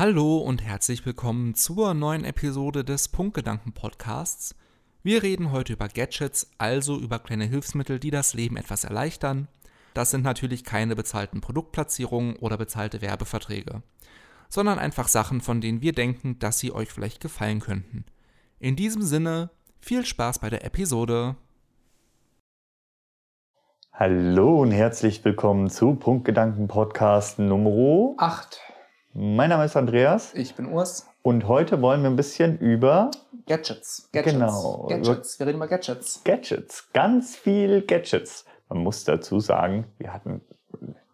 Hallo und herzlich willkommen zur neuen Episode des Punktgedanken Podcasts. Wir reden heute über Gadgets, also über kleine Hilfsmittel, die das Leben etwas erleichtern. Das sind natürlich keine bezahlten Produktplatzierungen oder bezahlte Werbeverträge, sondern einfach Sachen, von denen wir denken, dass sie euch vielleicht gefallen könnten. In diesem Sinne, viel Spaß bei der Episode. Hallo und herzlich willkommen zu Punktgedanken Podcast Nummer 8. Mein Name ist Andreas Ich bin Urs. und heute wollen wir ein bisschen über Gadgets. Gadgets. Genau. Gadgets. Wir reden über Gadgets. Gadgets, ganz viel Gadgets. Man muss dazu sagen, wir hatten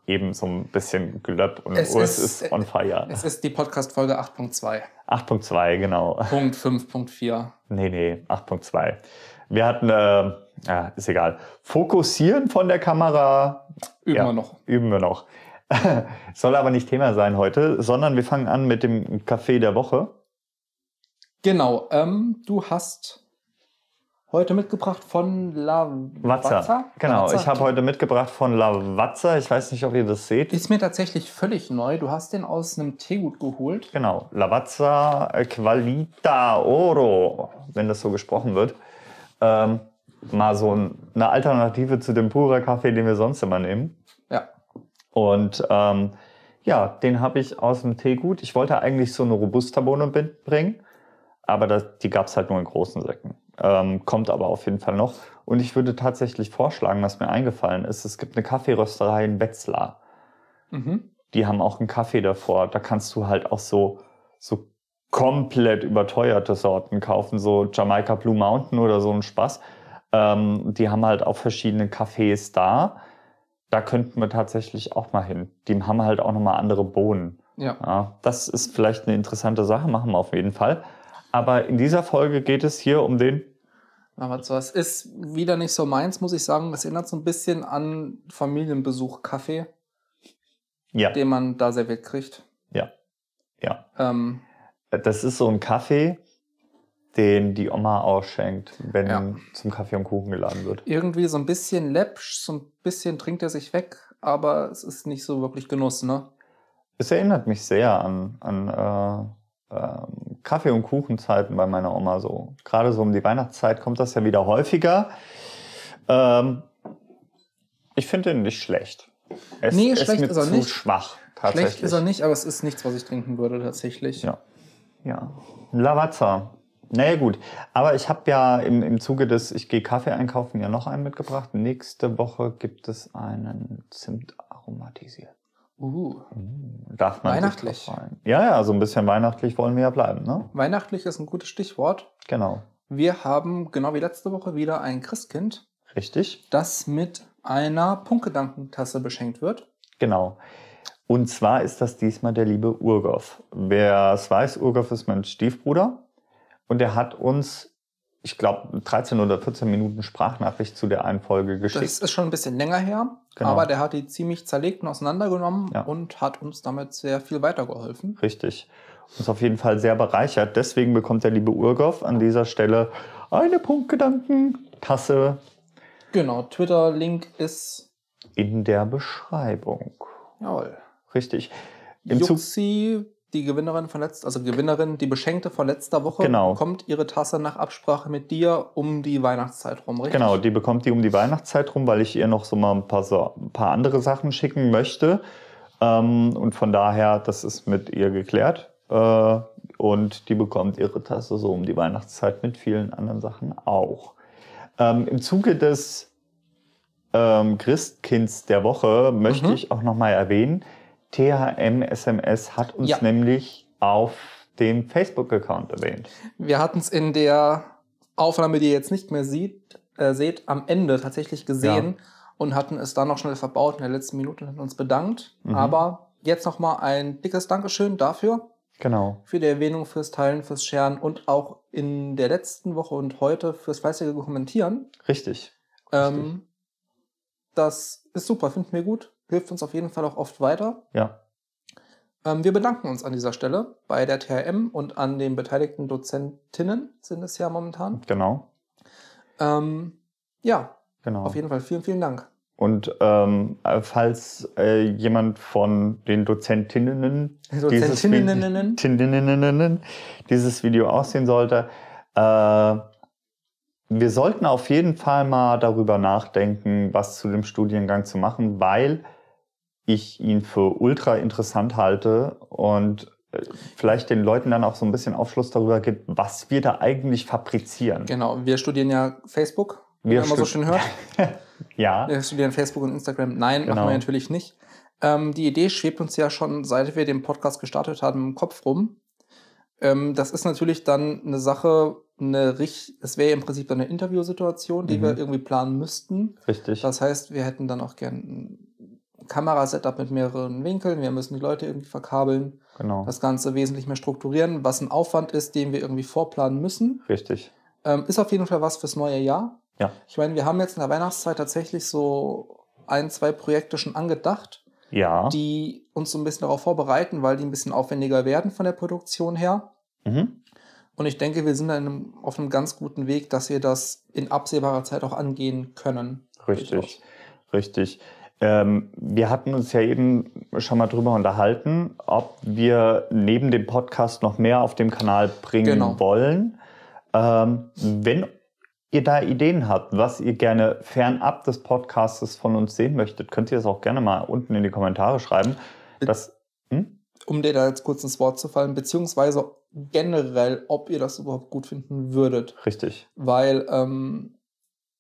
eben so ein bisschen Gelöpp und Es Urs ist- ist, on fire. Es ist die Podcast-Folge 8.2. 8.2, genau. Punkt 5.4. Nee, nee, 8.2. Wir hatten, äh, ja, ist egal. Fokussieren von der Kamera Üben Ja. wir noch. üben wir noch. Soll aber nicht Thema sein heute, sondern wir fangen an mit dem Café der Woche. Genau. Ähm, du hast heute mitgebracht von Lavazza. Genau, Lavazza. ich habe heute mitgebracht von Lavazza. Ich weiß nicht, ob ihr das seht. Ist mir tatsächlich völlig neu. Du hast den aus einem Teegut geholt. Genau, Lavazza Qualita Oro, wenn das so gesprochen wird. Ähm, mal so ein, eine Alternative zu dem pura Kaffee, den wir sonst immer nehmen. Und ähm, ja, den habe ich aus dem Teegut. Ich wollte eigentlich so eine Robusta-Bohne mitbringen, aber das, die gab es halt nur in großen Säcken. Ähm, kommt aber auf jeden Fall noch. Und ich würde tatsächlich vorschlagen, was mir eingefallen ist, es gibt eine Kaffeerösterei in Wetzlar. Mhm. Die haben auch einen Kaffee davor. Da kannst du halt auch so, so komplett überteuerte Sorten kaufen, so Jamaica Blue Mountain oder so ein Spaß. Ähm, die haben halt auch verschiedene Cafés da. Da könnten wir tatsächlich auch mal hin. Die haben halt auch nochmal andere Bohnen. Ja. Ja, das ist vielleicht eine interessante Sache, machen wir auf jeden Fall. Aber in dieser Folge geht es hier um den Lavazza. Es ist wieder nicht so meins, muss ich sagen. Es erinnert so ein bisschen an Familienbesuch Kaffee, ja, den man da serviert kriegt. ja, ja. Ähm, Das ist so ein Kaffee, den die Oma ausschenkt, wenn Ja. zum Kaffee und Kuchen geladen wird. irgendwie so ein bisschen läppsch, so ein bisschen trinkt er sich weg, aber es ist nicht so wirklich Genuss, ne? Es erinnert mich sehr an, an äh, ähm, Kaffee- und Kuchenzeiten bei meiner Oma so. Gerade so um die Weihnachtszeit kommt das ja wieder häufiger. Ähm, ich finde ihn nicht schlecht. Es Nee, ist schlecht ist er zu nicht. schwach, tatsächlich. Schlecht ist er nicht, aber es ist nichts, was ich trinken würde tatsächlich. Ja. Ja. Lavazza. Naja, gut. Aber ich habe ja im, im Zuge des Ich gehe Kaffee einkaufen ja noch einen mitgebracht. Nächste Woche gibt es einen Zimt aromatisiert. Uh. Darf man Weihnachtlich. Ja, ja, so ein bisschen weihnachtlich wollen wir ja bleiben, ne? Weihnachtlich ist ein gutes Stichwort. Genau. Wir haben genau wie letzte Woche wieder ein Christkind, Richtig? das mit einer Punktgedankentasse beschenkt wird. Genau. Und zwar ist das diesmal der liebe Urgoff. Wer es weiß, Urgoff ist mein Stiefbruder. Und er hat uns, ich glaube, 13 oder 14 Minuten Sprachnachricht zu der einen Folge geschickt. Das ist schon ein bisschen länger her, Genau. aber der hat die ziemlich zerlegt und auseinandergenommen Ja. und hat uns damit sehr viel weitergeholfen. Richtig. Uns auf jeden Fall sehr bereichert. Deswegen bekommt der liebe Urgoff an dieser Stelle eine Punktgedanken-Tasse Genau, Twitter-Link ist, in der Beschreibung. jawohl, Richtig. Im Zug, Juxi, die Gewinnerin von letzter, also Gewinnerin, die Beschenkte von letzter Woche, Genau. bekommt ihre Tasse nach Absprache mit dir um die Weihnachtszeit rum, richtig? genau, die bekommt die um die Weihnachtszeit rum, weil ich ihr noch so mal ein paar, so, ein paar andere Sachen schicken möchte. Ähm, und von daher, das ist mit ihr geklärt. Äh, und die bekommt ihre Tasse so um die Weihnachtszeit mit vielen anderen Sachen auch. Ähm, Im Zuge des ähm, Christkinds der Woche möchte Mhm. ich auch nochmal erwähnen, THM SMS hat uns Ja. nämlich auf dem Facebook-Account erwähnt. Wir hatten es in der Aufnahme, die ihr jetzt nicht mehr sieht, äh, seht, am Ende tatsächlich gesehen und hatten es dann noch schnell verbaut in der letzten Minute und uns bedankt. Mhm. Aber jetzt nochmal ein dickes Dankeschön dafür, Genau. für die Erwähnung, fürs Teilen, fürs Scheren und auch in der letzten Woche und heute fürs fleißige Kommentieren. Richtig. Ähm, das ist super, finden wir gut, hilft uns auf jeden Fall auch oft weiter. Ja. Ähm, wir bedanken uns an dieser Stelle bei der THM und an den beteiligten Dozentinnen, sind es ja momentan. Genau. Ähm, ja, Genau. auf jeden Fall vielen, vielen Dank. Und ähm, falls äh, jemand von den Dozentinnen dieses, Dozentinnen. Tinneninnen dieses Video aussehen sollte, äh, wir sollten auf jeden Fall mal darüber nachdenken, was zu dem Studiengang zu machen, weil ich ihn für ultra interessant halte und äh, vielleicht den Leuten dann auch so ein bisschen Aufschluss darüber gibt, was wir da eigentlich fabrizieren. Genau, wir studieren ja Facebook, wie Wir man immer so schön hört. Ja, Wir studieren Facebook und Instagram. Nein, Genau. machen wir natürlich nicht. Ähm, die Idee schwebt uns ja schon, seit wir den Podcast gestartet haben, im Kopf rum. Ähm, das ist natürlich dann eine Sache, eine es wäre im Prinzip eine Interviewsituation, die Mhm. wir irgendwie planen müssten. richtig. Das heißt, wir hätten dann auch gern Kamerasetup mit mehreren Winkeln. Wir müssen die Leute irgendwie verkabeln, genau. das Ganze wesentlich mehr strukturieren, was ein Aufwand ist, den wir irgendwie vorplanen müssen. Richtig. Ähm, ist auf jeden Fall was fürs neue Jahr. Ja. Ich meine, wir haben jetzt in der Weihnachtszeit tatsächlich so ein, zwei Projekte schon angedacht, Ja. die uns so ein bisschen darauf vorbereiten, weil die ein bisschen aufwendiger werden von der Produktion her. Mhm. Und ich denke, wir sind einem, auf einem ganz guten Weg, dass wir das in absehbarer Zeit auch angehen können. Richtig. Richtig. Ähm, wir hatten uns ja eben schon mal drüber unterhalten, ob wir neben dem Podcast noch mehr auf dem Kanal bringen Genau. wollen. Ähm, wenn ihr da Ideen habt, was ihr gerne fernab des Podcasts von uns sehen möchtet, könnt ihr das auch gerne mal unten in die Kommentare schreiben. Das, hm? Um dir da jetzt kurz ins Wort zu fallen, beziehungsweise generell, ob ihr das überhaupt gut finden würdet. Richtig. weil ähm,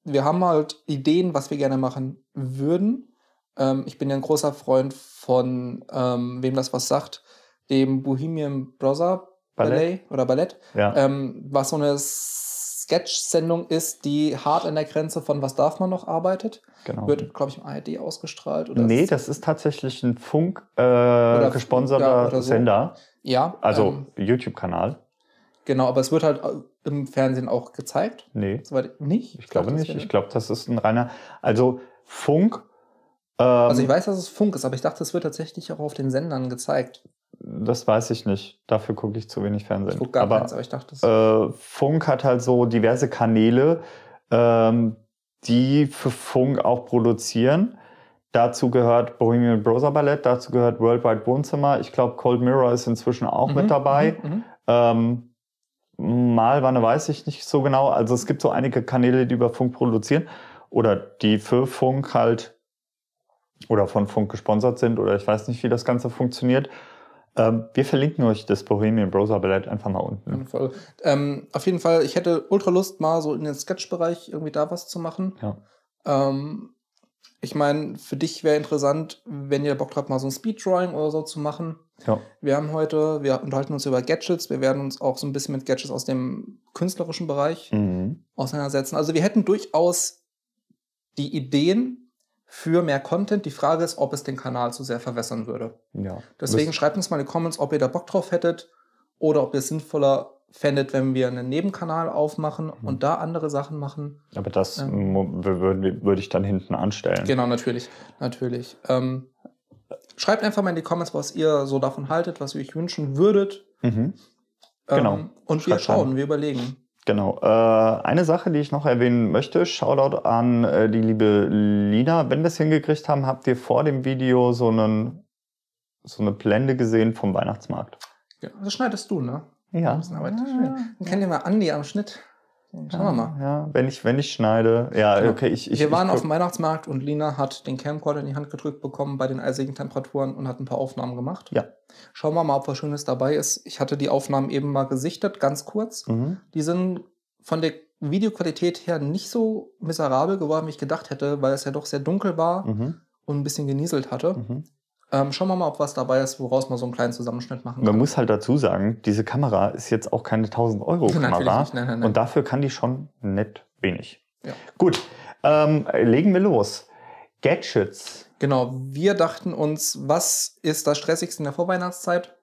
wir haben halt Ideen, was wir gerne machen würden. Ähm, ich bin ja ein großer Freund von, ähm, wem das was sagt, dem Bohemian Brother Ballet, Ballett? oder Ballett, Ja. ähm, was so eine Sketch-Sendung ist, die hart an der Grenze von was darf man noch arbeitet. genau. Wird, glaube ich, im ARD ausgestrahlt. Oder Nee, das ist tatsächlich ein Funk äh, gesponserter so. Sender, Ja, also ähm, YouTube-Kanal. genau, aber es wird halt im Fernsehen auch gezeigt. Nee, Soweit nicht? ich glaube dachte, das nicht. Ich glaube, das ist ein reiner, also Funk. Ähm, Also ich weiß, dass es Funk ist, aber ich dachte, es wird tatsächlich auch auf den Sendern gezeigt. das weiß ich nicht. Dafür gucke ich zu wenig Fernsehen. Ich gucke gar Aber keins, aber ich dachte, es äh, Funk hat halt so diverse Kanäle, ähm, die für Funk auch produzieren. Dazu gehört Bohemian Brother Ballett, dazu gehört Worldwide Wohnzimmer. Ich glaube, Cold Mirror ist inzwischen auch mit Mhm, dabei. mhm, mhm. Ähm, mal, wann weiß ich nicht so genau. Also es gibt so einige Kanäle, die über Funk produzieren oder die für Funk halt oder von Funk gesponsert sind oder ich weiß nicht, wie das Ganze funktioniert. Ähm, wir verlinken euch das Bohemian Browser Ballett einfach mal unten. Fall. Ähm, auf jeden Fall, ich hätte ultra Lust, mal so in den Sketch-Bereich irgendwie da was zu machen. Ja. Ähm, ich meine, für dich wäre interessant, wenn ihr Bock habt, mal so ein Speeddrawing oder so zu machen. Ja. Wir haben heute, wir unterhalten uns über Gadgets. Wir werden uns auch so ein bisschen mit Gadgets aus dem künstlerischen Bereich Mhm. auseinandersetzen. Also wir hätten durchaus die Ideen für mehr Content. Die Frage ist, ob es den Kanal zu sehr verwässern würde. ja. Deswegen schreibt uns mal in die Comments, ob ihr da Bock drauf hättet oder ob ihr es sinnvoller fändet, wenn wir einen Nebenkanal aufmachen Mhm. und da andere Sachen machen. Aber das Ähm. würde würde ich dann hinten anstellen. Genau, natürlich. Natürlich. Ähm, schreibt einfach mal in die Comments, was ihr so davon haltet, was ihr euch wünschen würdet. Mhm. Ähm, Genau. Und wir schauen, rein. wir überlegen. Genau. Äh, eine Sache, die ich noch erwähnen möchte, Shoutout an äh, die liebe Lina. Wenn wir es hingekriegt haben, habt ihr vor dem Video so, einen, so eine Blende gesehen vom Weihnachtsmarkt. Ja, das schneidest du, ne? Ja. Das ist aber schön. Dann kennt ihr mal Andi am Schnitt. Schauen wir mal. Ja, wenn ich, wenn ich schneide. Ja, Genau. okay, ich, ich wir waren ich, auf dem Weihnachtsmarkt und Lina hat den Camcorder in die Hand gedrückt bekommen bei den eisigen Temperaturen und hat ein paar Aufnahmen gemacht. Ja. Schauen wir mal, ob was Schönes dabei ist. Ich hatte die Aufnahmen eben mal gesichtet, ganz kurz. Mhm. Die sind von der Videoqualität her nicht so miserabel geworden, wie ich gedacht hätte, weil es ja doch sehr dunkel war Mhm. und ein bisschen genieselt hatte. Mhm. Ähm, schauen wir mal, ob was dabei ist, woraus man so einen kleinen Zusammenschnitt machen Man muss halt dazu sagen, diese Kamera ist jetzt auch keine 1000 Euro Natürlich Kamera. nicht. Nein, nein, nein. Und dafür kann die schon nett wenig. Ja. Gut, ähm, legen wir los. Gadgets. Genau, wir dachten uns, was ist das Stressigste in der Vorweihnachtszeit?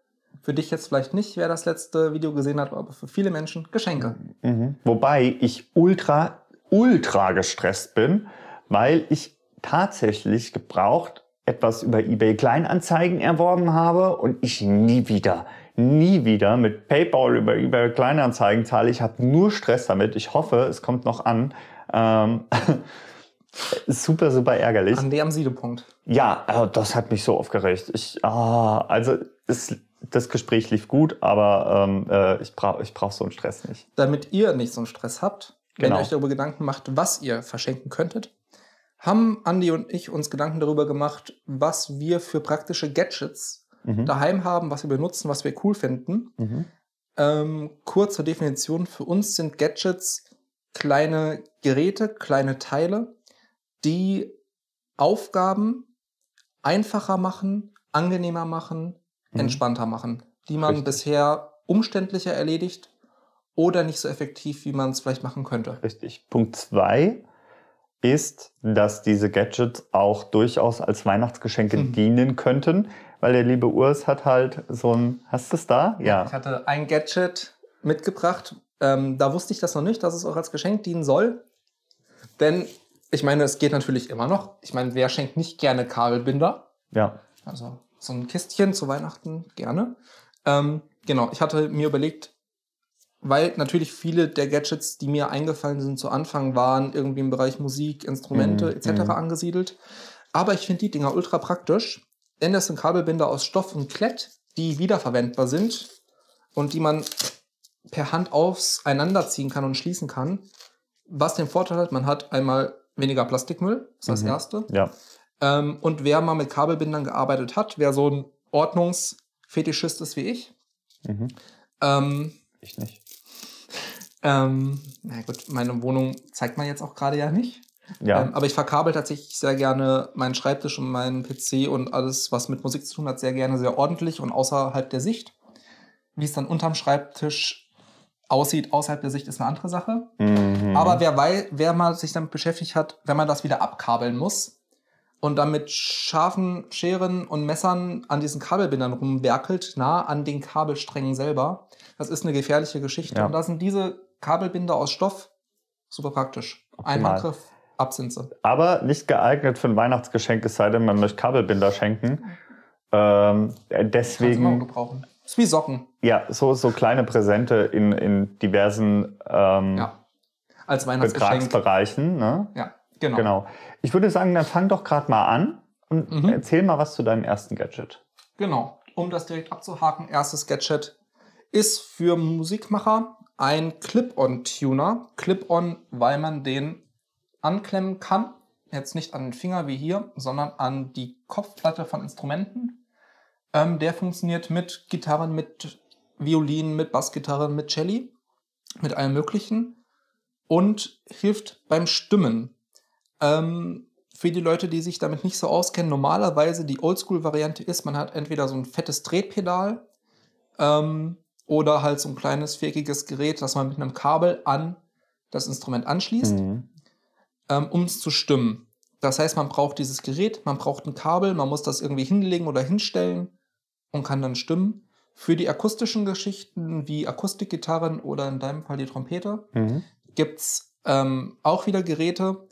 Für dich jetzt vielleicht nicht, wer das letzte Video gesehen hat, aber für viele Menschen Geschenke. Mhm. Wobei ich ultra, ultra gestresst bin, weil ich tatsächlich gebraucht etwas über eBay Kleinanzeigen erworben habe und ich nie wieder, nie wieder mit PayPal über eBay Kleinanzeigen zahle. Ich habe nur Stress damit. Ich hoffe, es kommt noch an. Ähm, super, super ärgerlich. An dem Siedepunkt. Ja, äh, das hat mich so aufgeregt. Ich, ah, also es, das Gespräch lief gut, aber ähm, äh, ich brauche ich brauch so einen Stress nicht. Damit ihr nicht so einen Stress habt, wenn Genau. ihr euch darüber Gedanken macht, was ihr verschenken könntet, haben Andi und ich uns Gedanken darüber gemacht, was wir für praktische Gadgets Mhm. daheim haben, was wir benutzen, was wir cool finden. Mhm. Ähm, kurz zur Definition, für uns sind Gadgets kleine Geräte, kleine Teile, die Aufgaben einfacher machen, angenehmer machen, Mhm. entspannter machen, die man Richtig. bisher umständlicher erledigt oder nicht so effektiv, wie man es vielleicht machen könnte. Richtig. Punkt zwei ist, dass diese Gadgets auch durchaus als Weihnachtsgeschenke Mhm. dienen könnten, weil der liebe Urs hat halt so ein, hast du es da? Ja. Ich hatte ein Gadget mitgebracht. Ähm, da wusste ich das noch nicht, dass es auch als Geschenk dienen soll. Denn ich meine, es geht natürlich immer noch. Ich meine, wer schenkt nicht gerne Kabelbinder? Ja. Also so ein Kistchen zu Weihnachten gerne. Ähm, genau, ich hatte mir überlegt, weil natürlich viele der Gadgets, die mir eingefallen sind zu Anfang, waren irgendwie im Bereich Musik, Instrumente Mhm, etc. mhm. angesiedelt. Aber ich finde die Dinger ultra praktisch, denn das sind Kabelbinder aus Stoff und Klett, die wiederverwendbar sind und die man per Hand auseinanderziehen kann und schließen kann. Was den Vorteil hat, man hat einmal weniger Plastikmüll, das ist das Mhm. Erste. Ja. Ähm, und wer mal mit Kabelbindern gearbeitet hat, wer so ein Ordnungsfetischist ist wie ich, Mhm. ähm, Ich nicht. Ähm, na gut, meine Wohnung zeigt man jetzt auch gerade ja nicht. Ja. Ähm, aber ich verkabel tatsächlich sehr gerne meinen Schreibtisch und meinen PC und alles, was mit Musik zu tun hat, sehr gerne sehr ordentlich und außerhalb der Sicht. Wie es dann unterm Schreibtisch aussieht, außerhalb der Sicht, ist eine andere Sache. Mhm. Aber wer, wei- wer mal sich damit beschäftigt hat, wenn man das wieder abkabeln muss und dann mit scharfen Scheren und Messern an diesen Kabelbindern rumwerkelt, nah an den Kabelsträngen selber, das ist eine gefährliche Geschichte. Ja. Und da sind diese Kabelbinder aus Stoff super praktisch. Ein Optimal. Handgriff, ab sind sie. Aber nicht geeignet für ein Weihnachtsgeschenk, es sei denn, man möchte Kabelbinder schenken. Ähm, äh, deswegen. Ist wie Socken, ja, so, so kleine Präsente in, in diversen ähm, ja. Als. Betragsbereichen. Ne? Ja, genau. Genau. Ich würde sagen, dann fang doch gerade mal an und Mhm. erzähl mal was zu deinem ersten Gadget. Genau. Um das direkt abzuhaken, erstes Gadget ist für Musikmacher ein Clip-on-Tuner. Clip-on, weil man den anklemmen kann. Jetzt nicht an den Finger wie hier, sondern an die Kopfplatte von Instrumenten. Ähm, der funktioniert mit Gitarren, mit Violinen, mit Bassgitarren, mit Celli, mit allem Möglichen und hilft beim Stimmen. Ähm, für die Leute, die sich damit nicht so auskennen, normalerweise die Oldschool-Variante ist, man hat entweder so ein fettes Drehpedal ähm, oder halt so ein kleines viereckiges Gerät, das man mit einem Kabel an das Instrument anschließt, Mhm. ähm, um es zu stimmen. Das heißt, man braucht dieses Gerät, man braucht ein Kabel, man muss das irgendwie hinlegen oder hinstellen und kann dann stimmen. Für die akustischen Geschichten wie Akustikgitarren oder in deinem Fall die Trompete Mhm. gibt es ähm, auch wieder Geräte,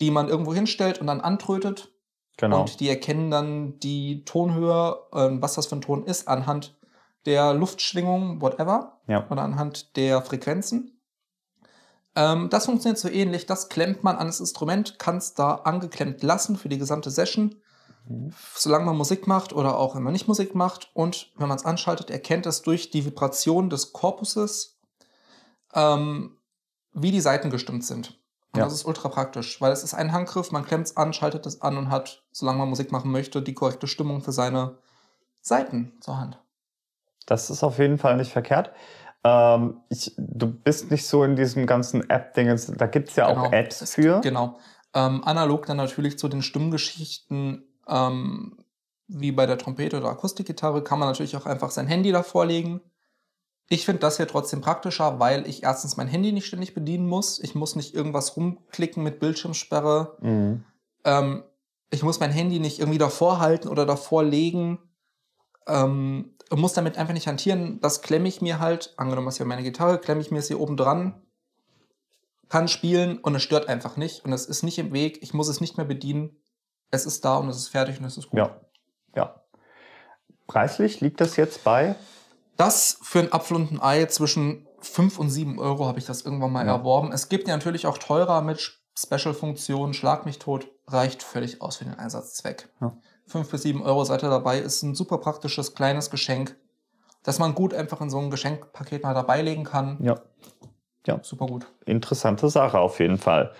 die man irgendwo hinstellt und dann antrötet. Genau. Und die erkennen dann die Tonhöhe, ähm, was das für ein Ton ist, anhand der Luftschwingung, whatever, ja. oder anhand der Frequenzen. Ähm, das funktioniert so ähnlich. Das klemmt man an das Instrument, kann es da angeklemmt lassen für die gesamte Session, Mhm. solange man Musik macht oder auch wenn man nicht Musik macht. Und wenn man es anschaltet, erkennt es durch die Vibration des Korpuses, ähm, wie die Seiten gestimmt sind. Und Ja. das ist ultra praktisch, weil es ist ein Handgriff, man klemmt es an, schaltet es an und hat, solange man Musik machen möchte, die korrekte Stimmung für seine Seiten zur Hand. Das ist auf jeden Fall nicht verkehrt. Ähm, ich, du bist nicht so in diesem ganzen App-Ding. Da gibt es ja auch Apps für. Genau. Ähm, analog dann natürlich zu den Stimmgeschichten, ähm, wie bei der Trompete oder Akustikgitarre, kann man natürlich auch einfach sein Handy davor legen. Ich finde das hier trotzdem praktischer, weil ich erstens mein Handy nicht ständig bedienen muss. Ich muss nicht irgendwas rumklicken mit Bildschirmsperre. Mhm. Ähm, ich muss mein Handy nicht irgendwie davor halten oder davor legen. Ähm, und muss damit einfach nicht hantieren. Das klemme ich mir halt, angenommen, ist ja meine Gitarre, klemme ich mir es hier oben dran, kann spielen und es stört einfach nicht. Und es ist nicht im Weg. Ich muss es nicht mehr bedienen. Es ist da und es ist fertig und es ist gut. Ja. Ja. Preislich liegt das jetzt bei? Das für ein Apfel und ein Ei zwischen 5 und 7 Euro habe ich das irgendwann mal Ja. erworben. Es gibt ja natürlich auch teurer mit Special-Funktion, Schlag mich tot, reicht völlig aus für den Einsatzzweck. Ja. 5 bis 7 Euro seid ihr dabei, ist ein super praktisches kleines Geschenk, das man gut einfach in so ein Geschenkpaket mal dabei legen kann. Ja. Ja. Super gut. Interessante Sache auf jeden Fall.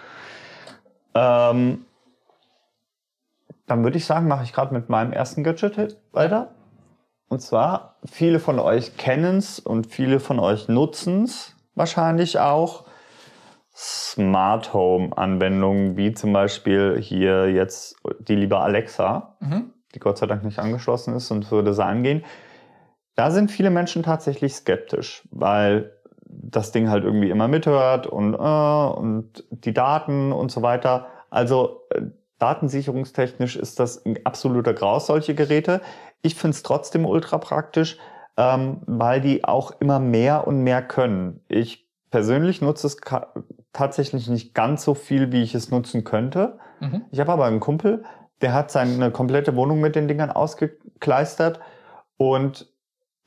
Ähm, dann würde ich sagen, mache ich gerade mit meinem ersten Gadget weiter. Und zwar, viele von euch kennen es und viele von euch nutzen es wahrscheinlich auch. Smart Home Anwendungen, wie zum Beispiel hier jetzt die liebe Alexa, Mhm. die Gott sei Dank nicht angeschlossen ist und würde sein gehen. Da sind viele Menschen tatsächlich skeptisch, weil das Ding halt irgendwie immer mithört und, äh, und die Daten und so weiter. Also äh, datensicherungstechnisch ist das ein absoluter Graus, solche Geräte. Ich finde es trotzdem ultra praktisch, ähm, weil die auch immer mehr und mehr können. Ich persönlich nutze es tatsächlich nicht ganz so viel, wie ich es nutzen könnte. Mhm. Ich habe aber einen Kumpel, der hat seine komplette Wohnung mit den Dingern ausgekleistert und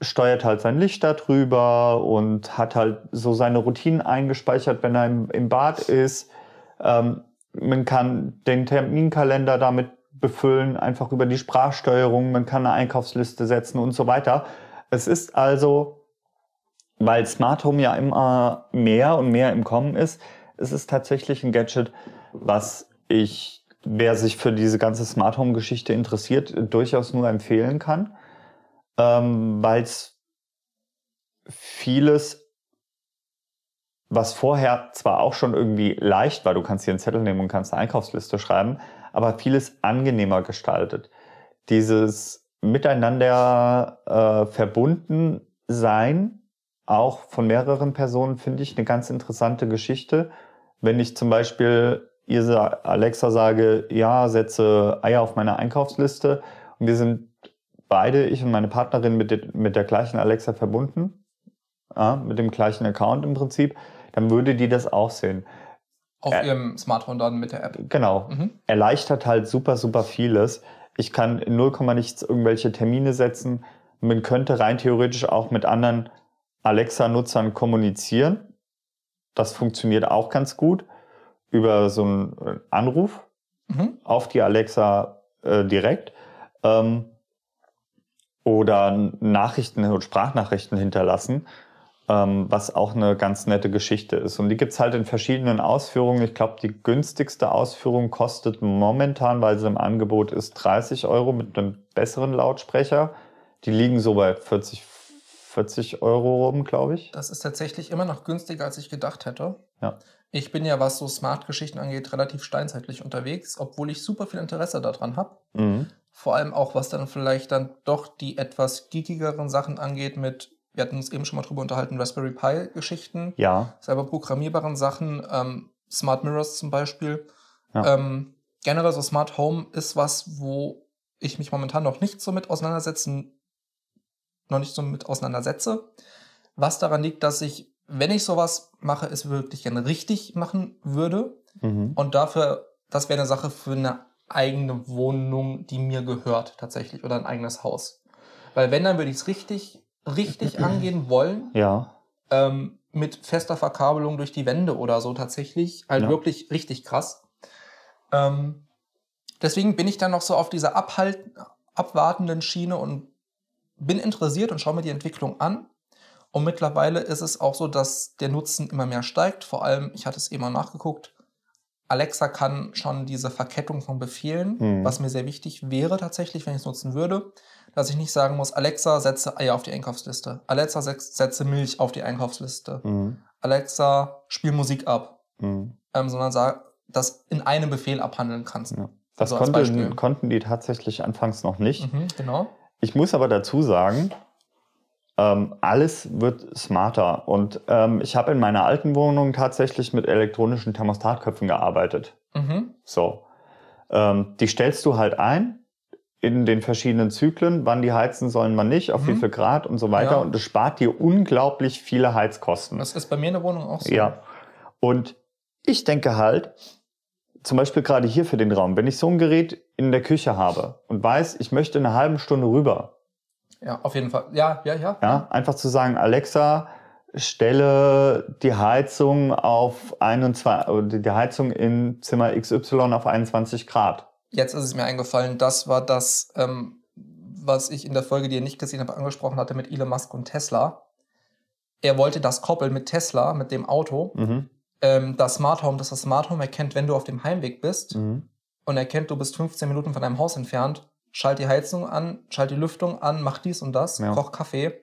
steuert halt sein Licht da drüber und hat halt so seine Routinen eingespeichert, wenn er im, im Bad ist. Ähm, man kann den Terminkalender damit befüllen, einfach über die Sprachsteuerung. Man kann eine Einkaufsliste setzen und so weiter. Es ist also, weil Smart Home ja immer mehr und mehr im Kommen ist, es ist tatsächlich ein Gadget, was ich, wer sich für diese ganze Smart Home Geschichte interessiert, durchaus nur empfehlen kann, ähm, weil es vieles, was vorher zwar auch schon irgendwie leicht war, du kannst hier einen Zettel nehmen und kannst eine Einkaufsliste schreiben, aber vieles angenehmer gestaltet. Dieses Miteinander äh, verbunden sein, auch von mehreren Personen, finde ich eine ganz interessante Geschichte. Wenn ich zum Beispiel ihr Alexa sage, ja, setze Eier auf meine Einkaufsliste und wir sind beide, ich und meine Partnerin, mit, der- mit der gleichen Alexa verbunden, ja, mit dem gleichen Account im Prinzip, dann würde die das auch sehen. Auf Äh, ihrem Smartphone dann mit der App. Genau. Mhm. Erleichtert halt super, super vieles. Ich kann in 0, nichts irgendwelche Termine setzen. Man könnte rein theoretisch auch mit anderen Alexa-Nutzern kommunizieren. Das funktioniert auch ganz gut über so einen äh, Anruf Mhm. auf die Alexa äh, direkt ähm, oder Nachrichten und Sprachnachrichten hinterlassen, ähm, was auch eine ganz nette Geschichte ist. Und die gibt's halt in verschiedenen Ausführungen. Ich glaube, die günstigste Ausführung kostet momentan, weil sie im Angebot ist, 30 Euro mit einem besseren Lautsprecher. Die liegen so bei 40, 40 Euro rum, glaube ich. Das ist tatsächlich immer noch günstiger, als ich gedacht hätte. Ja. Ich bin ja, was so Smart-Geschichten angeht, relativ steinzeitlich unterwegs, obwohl ich super viel Interesse daran habe. Mhm. Vor allem auch, was dann vielleicht dann doch die etwas geekigeren Sachen angeht mit, wir hatten uns eben schon mal drüber unterhalten, Raspberry Pi-Geschichten, Ja, selber programmierbaren Sachen, ähm, Smart Mirrors zum Beispiel. Ja. Ähm, generell so Smart Home ist was, wo ich mich momentan noch nicht so mit auseinandersetzen, noch nicht so mit auseinandersetze. Was daran liegt, dass ich, wenn ich sowas mache, es wirklich gerne richtig machen würde. mhm. Und dafür, das wäre eine Sache für eine eigene Wohnung, die mir gehört tatsächlich, oder ein eigenes Haus. Weil wenn, dann würde ich es richtig, richtig angehen wollen, ja, ähm, mit fester Verkabelung durch die Wände oder so tatsächlich. Halt Ja. wirklich richtig krass. Ähm, deswegen bin ich dann noch so auf dieser abhalt, abwartenden Schiene und bin interessiert und schaue mir die Entwicklung an. Und mittlerweile ist es auch so, dass der Nutzen immer mehr steigt. Vor allem, ich hatte es eben mal nachgeguckt, Alexa kann schon diese Verkettung von Befehlen, Mhm. was mir sehr wichtig wäre tatsächlich, wenn ich es nutzen würde, dass ich nicht sagen muss, Alexa, setze Eier auf die Einkaufsliste. Alexa, setze Milch auf die Einkaufsliste. mhm. Alexa, spiel Musik ab. Mhm. Ähm, sondern sag, das in einem Befehl abhandeln kannst. Ja. Das Also konnten, konnten die tatsächlich anfangs noch nicht. Mhm, genau. Ich muss aber dazu sagen, ähm, alles wird smarter. Und ähm, ich habe in meiner alten Wohnung tatsächlich mit elektronischen Thermostatköpfen gearbeitet. Mhm. So. Ähm, die stellst du halt ein in den verschiedenen Zyklen, wann die heizen sollen, wann nicht, auf Mhm. wie viel Grad und so weiter. Ja. Und es spart dir unglaublich viele Heizkosten. Das ist bei mir in der Wohnung auch so. Ja. Und ich denke halt, zum Beispiel gerade hier für den Raum, wenn ich so ein Gerät in der Küche habe und weiß, ich möchte eine halbe Stunde rüber, Ja, auf jeden Fall. Ja, ja, ja. ja, einfach zu sagen, Alexa, stelle die Heizung auf 21, oder die Heizung in Zimmer XY auf 21 Grad. Jetzt ist es mir eingefallen, das war das, ähm, was ich in der Folge, die ihr nicht gesehen habt, angesprochen hatte mit Elon Musk und Tesla. Er wollte das koppeln mit Tesla, mit dem Auto. Mhm. Ähm, das Smart Home, dass das Smart Home erkennt, wenn du auf dem Heimweg bist Mhm. und erkennt, du bist 15 Minuten von deinem Haus entfernt, schalt die Heizung an, schalt die Lüftung an, mach dies und das, Ja. koch Kaffee.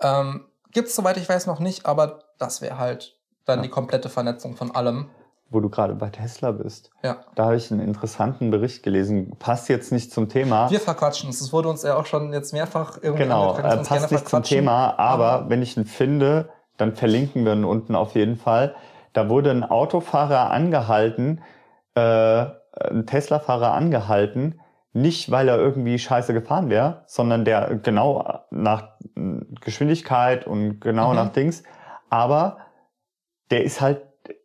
Ähm, Gibt es, soweit ich weiß, noch nicht, aber das wäre halt dann Ja. die komplette Vernetzung von allem. Wo du gerade bei Tesla bist. Ja. Da habe ich einen interessanten Bericht gelesen. Passt jetzt nicht zum Thema. Wir verquatschen es. Das wurde uns ja auch schon jetzt mehrfach irgendwie Genau, äh, passt nicht zum. Thema, aber Aber- wenn ich ihn finde, dann verlinken wir ihn unten auf jeden Fall. Da wurde ein Autofahrer angehalten, äh, ein Tesla-Fahrer angehalten, nicht weil er irgendwie scheiße gefahren wäre, sondern der genau nach Geschwindigkeit und genau Mhm. nach Dings, aber der ist halt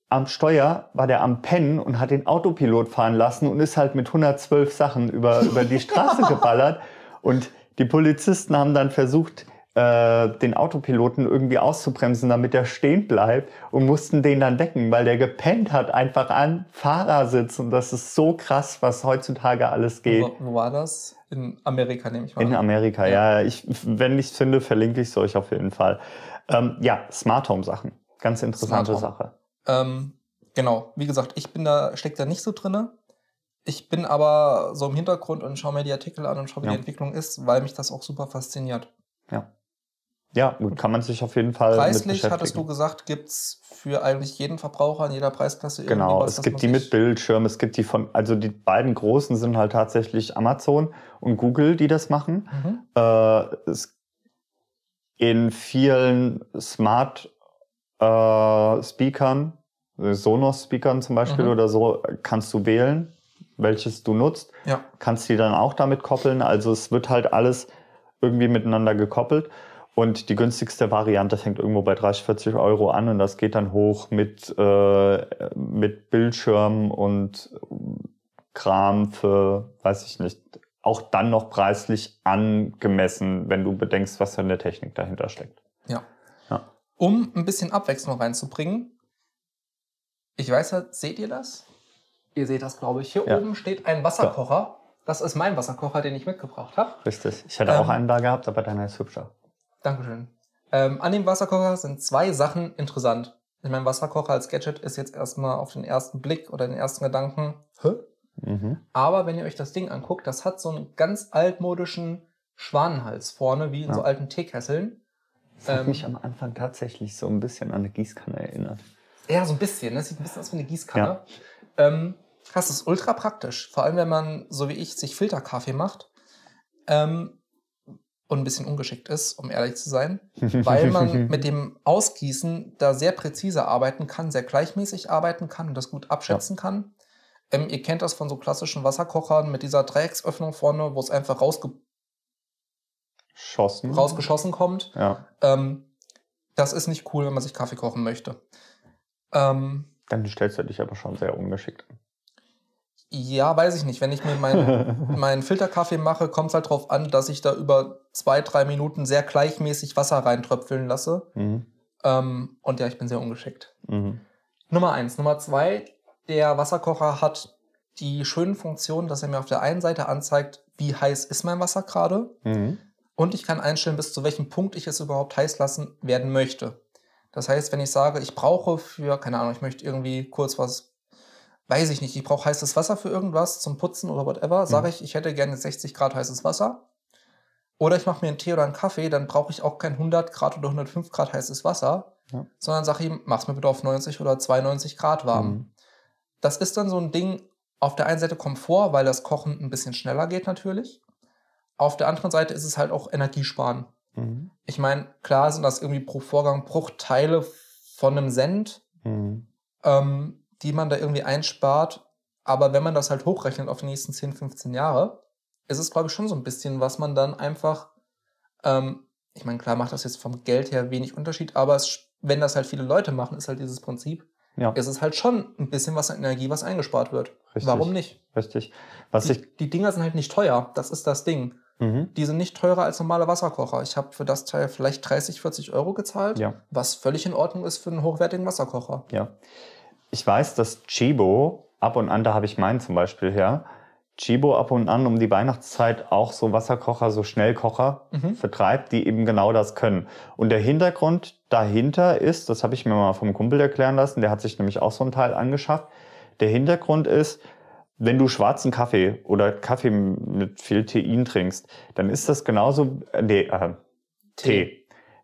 am Steuer, war der am Pennen und hat den Autopilot fahren lassen und ist halt mit 112 Sachen über, über die Straße geballert. Und die Polizisten haben dann versucht, äh, den Autopiloten irgendwie auszubremsen, damit er stehen bleibt und mussten den dann decken, weil der gepennt hat, einfach an Fahrersitz. Und das ist so krass, was heutzutage alles geht. Wo, wo war das? In Amerika, nehme ich mal In. Amerika, ja. Ich, wenn ich es finde, verlinke ich es euch auf jeden Fall. Ähm, ja, Smart Home Sachen. Ganz interessante. Sache. Ähm, genau, wie gesagt, ich bin da, steck da nicht so drinne. Ich bin aber so im Hintergrund und schaue mir die Artikel an und schaue, wie Ja. die Entwicklung ist, weil mich das auch super fasziniert. Ja, gut, kann man sich auf jeden Fall Preislich, hattest du gesagt, gibt es für eigentlich jeden Verbraucher in jeder Preisklasse irgendwie Genau, was, es gibt die mit Bildschirm, es gibt die von, also die beiden großen sind halt tatsächlich Amazon und Google, die das machen. Mhm. Äh, es, in vielen Smart äh, Speakern, Sonos Speakern zum Beispiel Mhm. oder so, kannst du wählen, welches du nutzt. Ja, kannst die dann auch damit koppeln. Also es wird halt alles irgendwie miteinander gekoppelt. Und die günstigste Variante fängt irgendwo bei 30, 40 Euro an und das geht dann hoch mit, äh, mit Bildschirm und Kram für, weiß ich nicht, auch dann noch preislich angemessen, wenn du bedenkst, was für eine Technik dahinter steckt. ja. Ja. Um ein bisschen Abwechslung reinzubringen, ich weiß ja, seht ihr das? Ihr seht das, glaube ich. Hier Ja. oben steht ein Wasserkocher. Das ist mein Wasserkocher, den ich mitgebracht habe. Richtig. Ich hätte Ähm, auch einen da gehabt, aber deiner ist hübscher. Dankeschön. Ähm, an dem Wasserkocher sind zwei Sachen interessant. Ich meine, Wasserkocher als Gadget ist jetzt erstmal auf den ersten Blick oder den ersten Gedanken, hä? Mhm. Aber wenn ihr euch das Ding anguckt, das hat so einen ganz altmodischen Schwanenhals vorne, wie in Ja. so alten Teekesseln. Das hat Ähm, mich am Anfang tatsächlich so ein bisschen an eine Gießkanne erinnert. Ja, so ein bisschen. Das sieht ein bisschen aus wie eine Gießkanne. Ähm, das ist ultra praktisch. Vor allem, wenn man, so wie ich, sich Filterkaffee macht ähm, und ein bisschen ungeschickt ist, um ehrlich zu sein. weil man mit dem Ausgießen da sehr präzise arbeiten kann, sehr gleichmäßig arbeiten kann und das gut abschätzen kann. Ähm, ihr kennt das von so klassischen Wasserkochern mit dieser Dreiecksöffnung vorne, wo es einfach rausge Schossen. rausgeschossen kommt. Ja. Ähm, das ist nicht cool, wenn man sich Kaffee kochen möchte. Ähm, Dann stellst du dich aber schon sehr ungeschickt an. Ja, weiß ich nicht. Wenn ich mir meinen meinen Filterkaffee mache, kommt es halt drauf an, dass ich da über zwei, drei Minuten sehr gleichmäßig Wasser reintröpfeln lasse. Mhm. Ähm, und ja, ich bin sehr ungeschickt. Mhm. Nummer eins. Nummer zwei, der Wasserkocher hat die schönen Funktionen, dass er mir auf der einen Seite anzeigt, wie heiß ist mein Wasser gerade. Mhm. Und ich kann einstellen, bis zu welchem Punkt ich es überhaupt heiß lassen werden möchte. Das heißt, wenn ich sage, ich brauche für, keine Ahnung, ich möchte irgendwie kurz was, weiß ich nicht, ich brauche heißes Wasser für irgendwas zum Putzen oder whatever, sage ich, ich hätte gerne 60 Grad heißes Wasser. Oder ich mache mir einen Tee oder einen Kaffee, dann brauche ich auch kein 100 Grad oder 105 Grad heißes Wasser, Ja. sondern sage ihm, mach's mir bitte auf 90 oder 92 Grad warm. Mhm. Das ist dann so ein Ding, auf der einen Seite Komfort, weil das Kochen ein bisschen schneller geht natürlich. Auf der anderen Seite ist es halt auch Energiesparen. Mhm. Ich meine, klar sind das irgendwie pro Vorgang Bruchteile von einem Cent, Mhm. ähm, die man da irgendwie einspart. Aber wenn man das halt hochrechnet auf die nächsten 10, 15 Jahre, ist es, glaube ich, schon so ein bisschen, was man dann einfach, ähm, ich meine, klar macht das jetzt vom Geld her wenig Unterschied, aber es, wenn das halt viele Leute machen, ist halt dieses Prinzip, Ja, ist es halt schon ein bisschen was an Energie, was eingespart wird. Richtig. Warum nicht? richtig. Was ich, Die, die Dinger sind halt nicht teuer, das ist das Ding. Mhm. Die sind nicht teurer als normale Wasserkocher. Ich habe für das Teil vielleicht 30, 40 Euro gezahlt, Ja. was völlig in Ordnung ist für einen hochwertigen Wasserkocher. Ja. Ich weiß, dass Chibo, ab und an, da habe ich meinen zum Beispiel her, Chibo ab und an um die Weihnachtszeit auch so Wasserkocher, so Schnellkocher Mhm. vertreibt, die eben genau das können. Und der Hintergrund dahinter ist, das habe ich mir mal vom Kumpel erklären lassen, der hat sich nämlich auch so ein Teil angeschafft. Der Hintergrund ist, wenn du schwarzen Kaffee oder Kaffee mit viel Tein trinkst, dann ist das genauso, äh, nee, äh, Tee.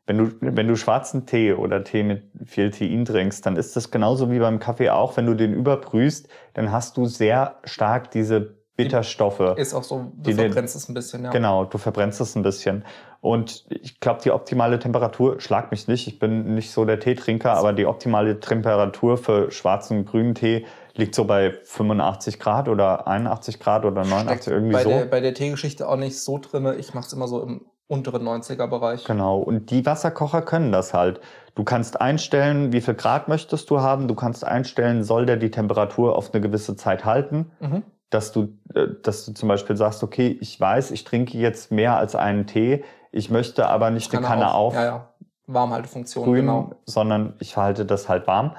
Wenn du, wenn du schwarzen Tee oder Tee mit viel Tein trinkst, dann ist das genauso wie beim Kaffee auch. Wenn du den überbrühst, dann hast du sehr stark diese Bitterstoffe. Ist auch so, du Die den- verbrennst es ein bisschen, ja. Genau, du verbrennst es ein bisschen. Und ich glaube, die optimale Temperatur, schlag mich nicht, ich bin nicht so der Teetrinker, aber die optimale Temperatur für schwarzen, grünen Tee liegt so bei 85 Grad oder 81 Grad oder 89, Steckt irgendwie bei, so. der, bei der Teegeschichte auch nicht so drin. Ich mache es immer so im unteren 90er-Bereich. Genau, und die Wasserkocher können das halt. Du kannst einstellen, wie viel Grad möchtest du haben. Du kannst einstellen, soll der die Temperatur auf eine gewisse Zeit halten. Mhm. Dass du, äh, dass du zum Beispiel sagst, okay, ich weiß, ich trinke jetzt mehr als einen Tee. Ich möchte aber nicht eine Kann er Kanne auch- auf Ja, ja. Warmhaltefunktion, grün, genau. sondern ich halte das halt warm.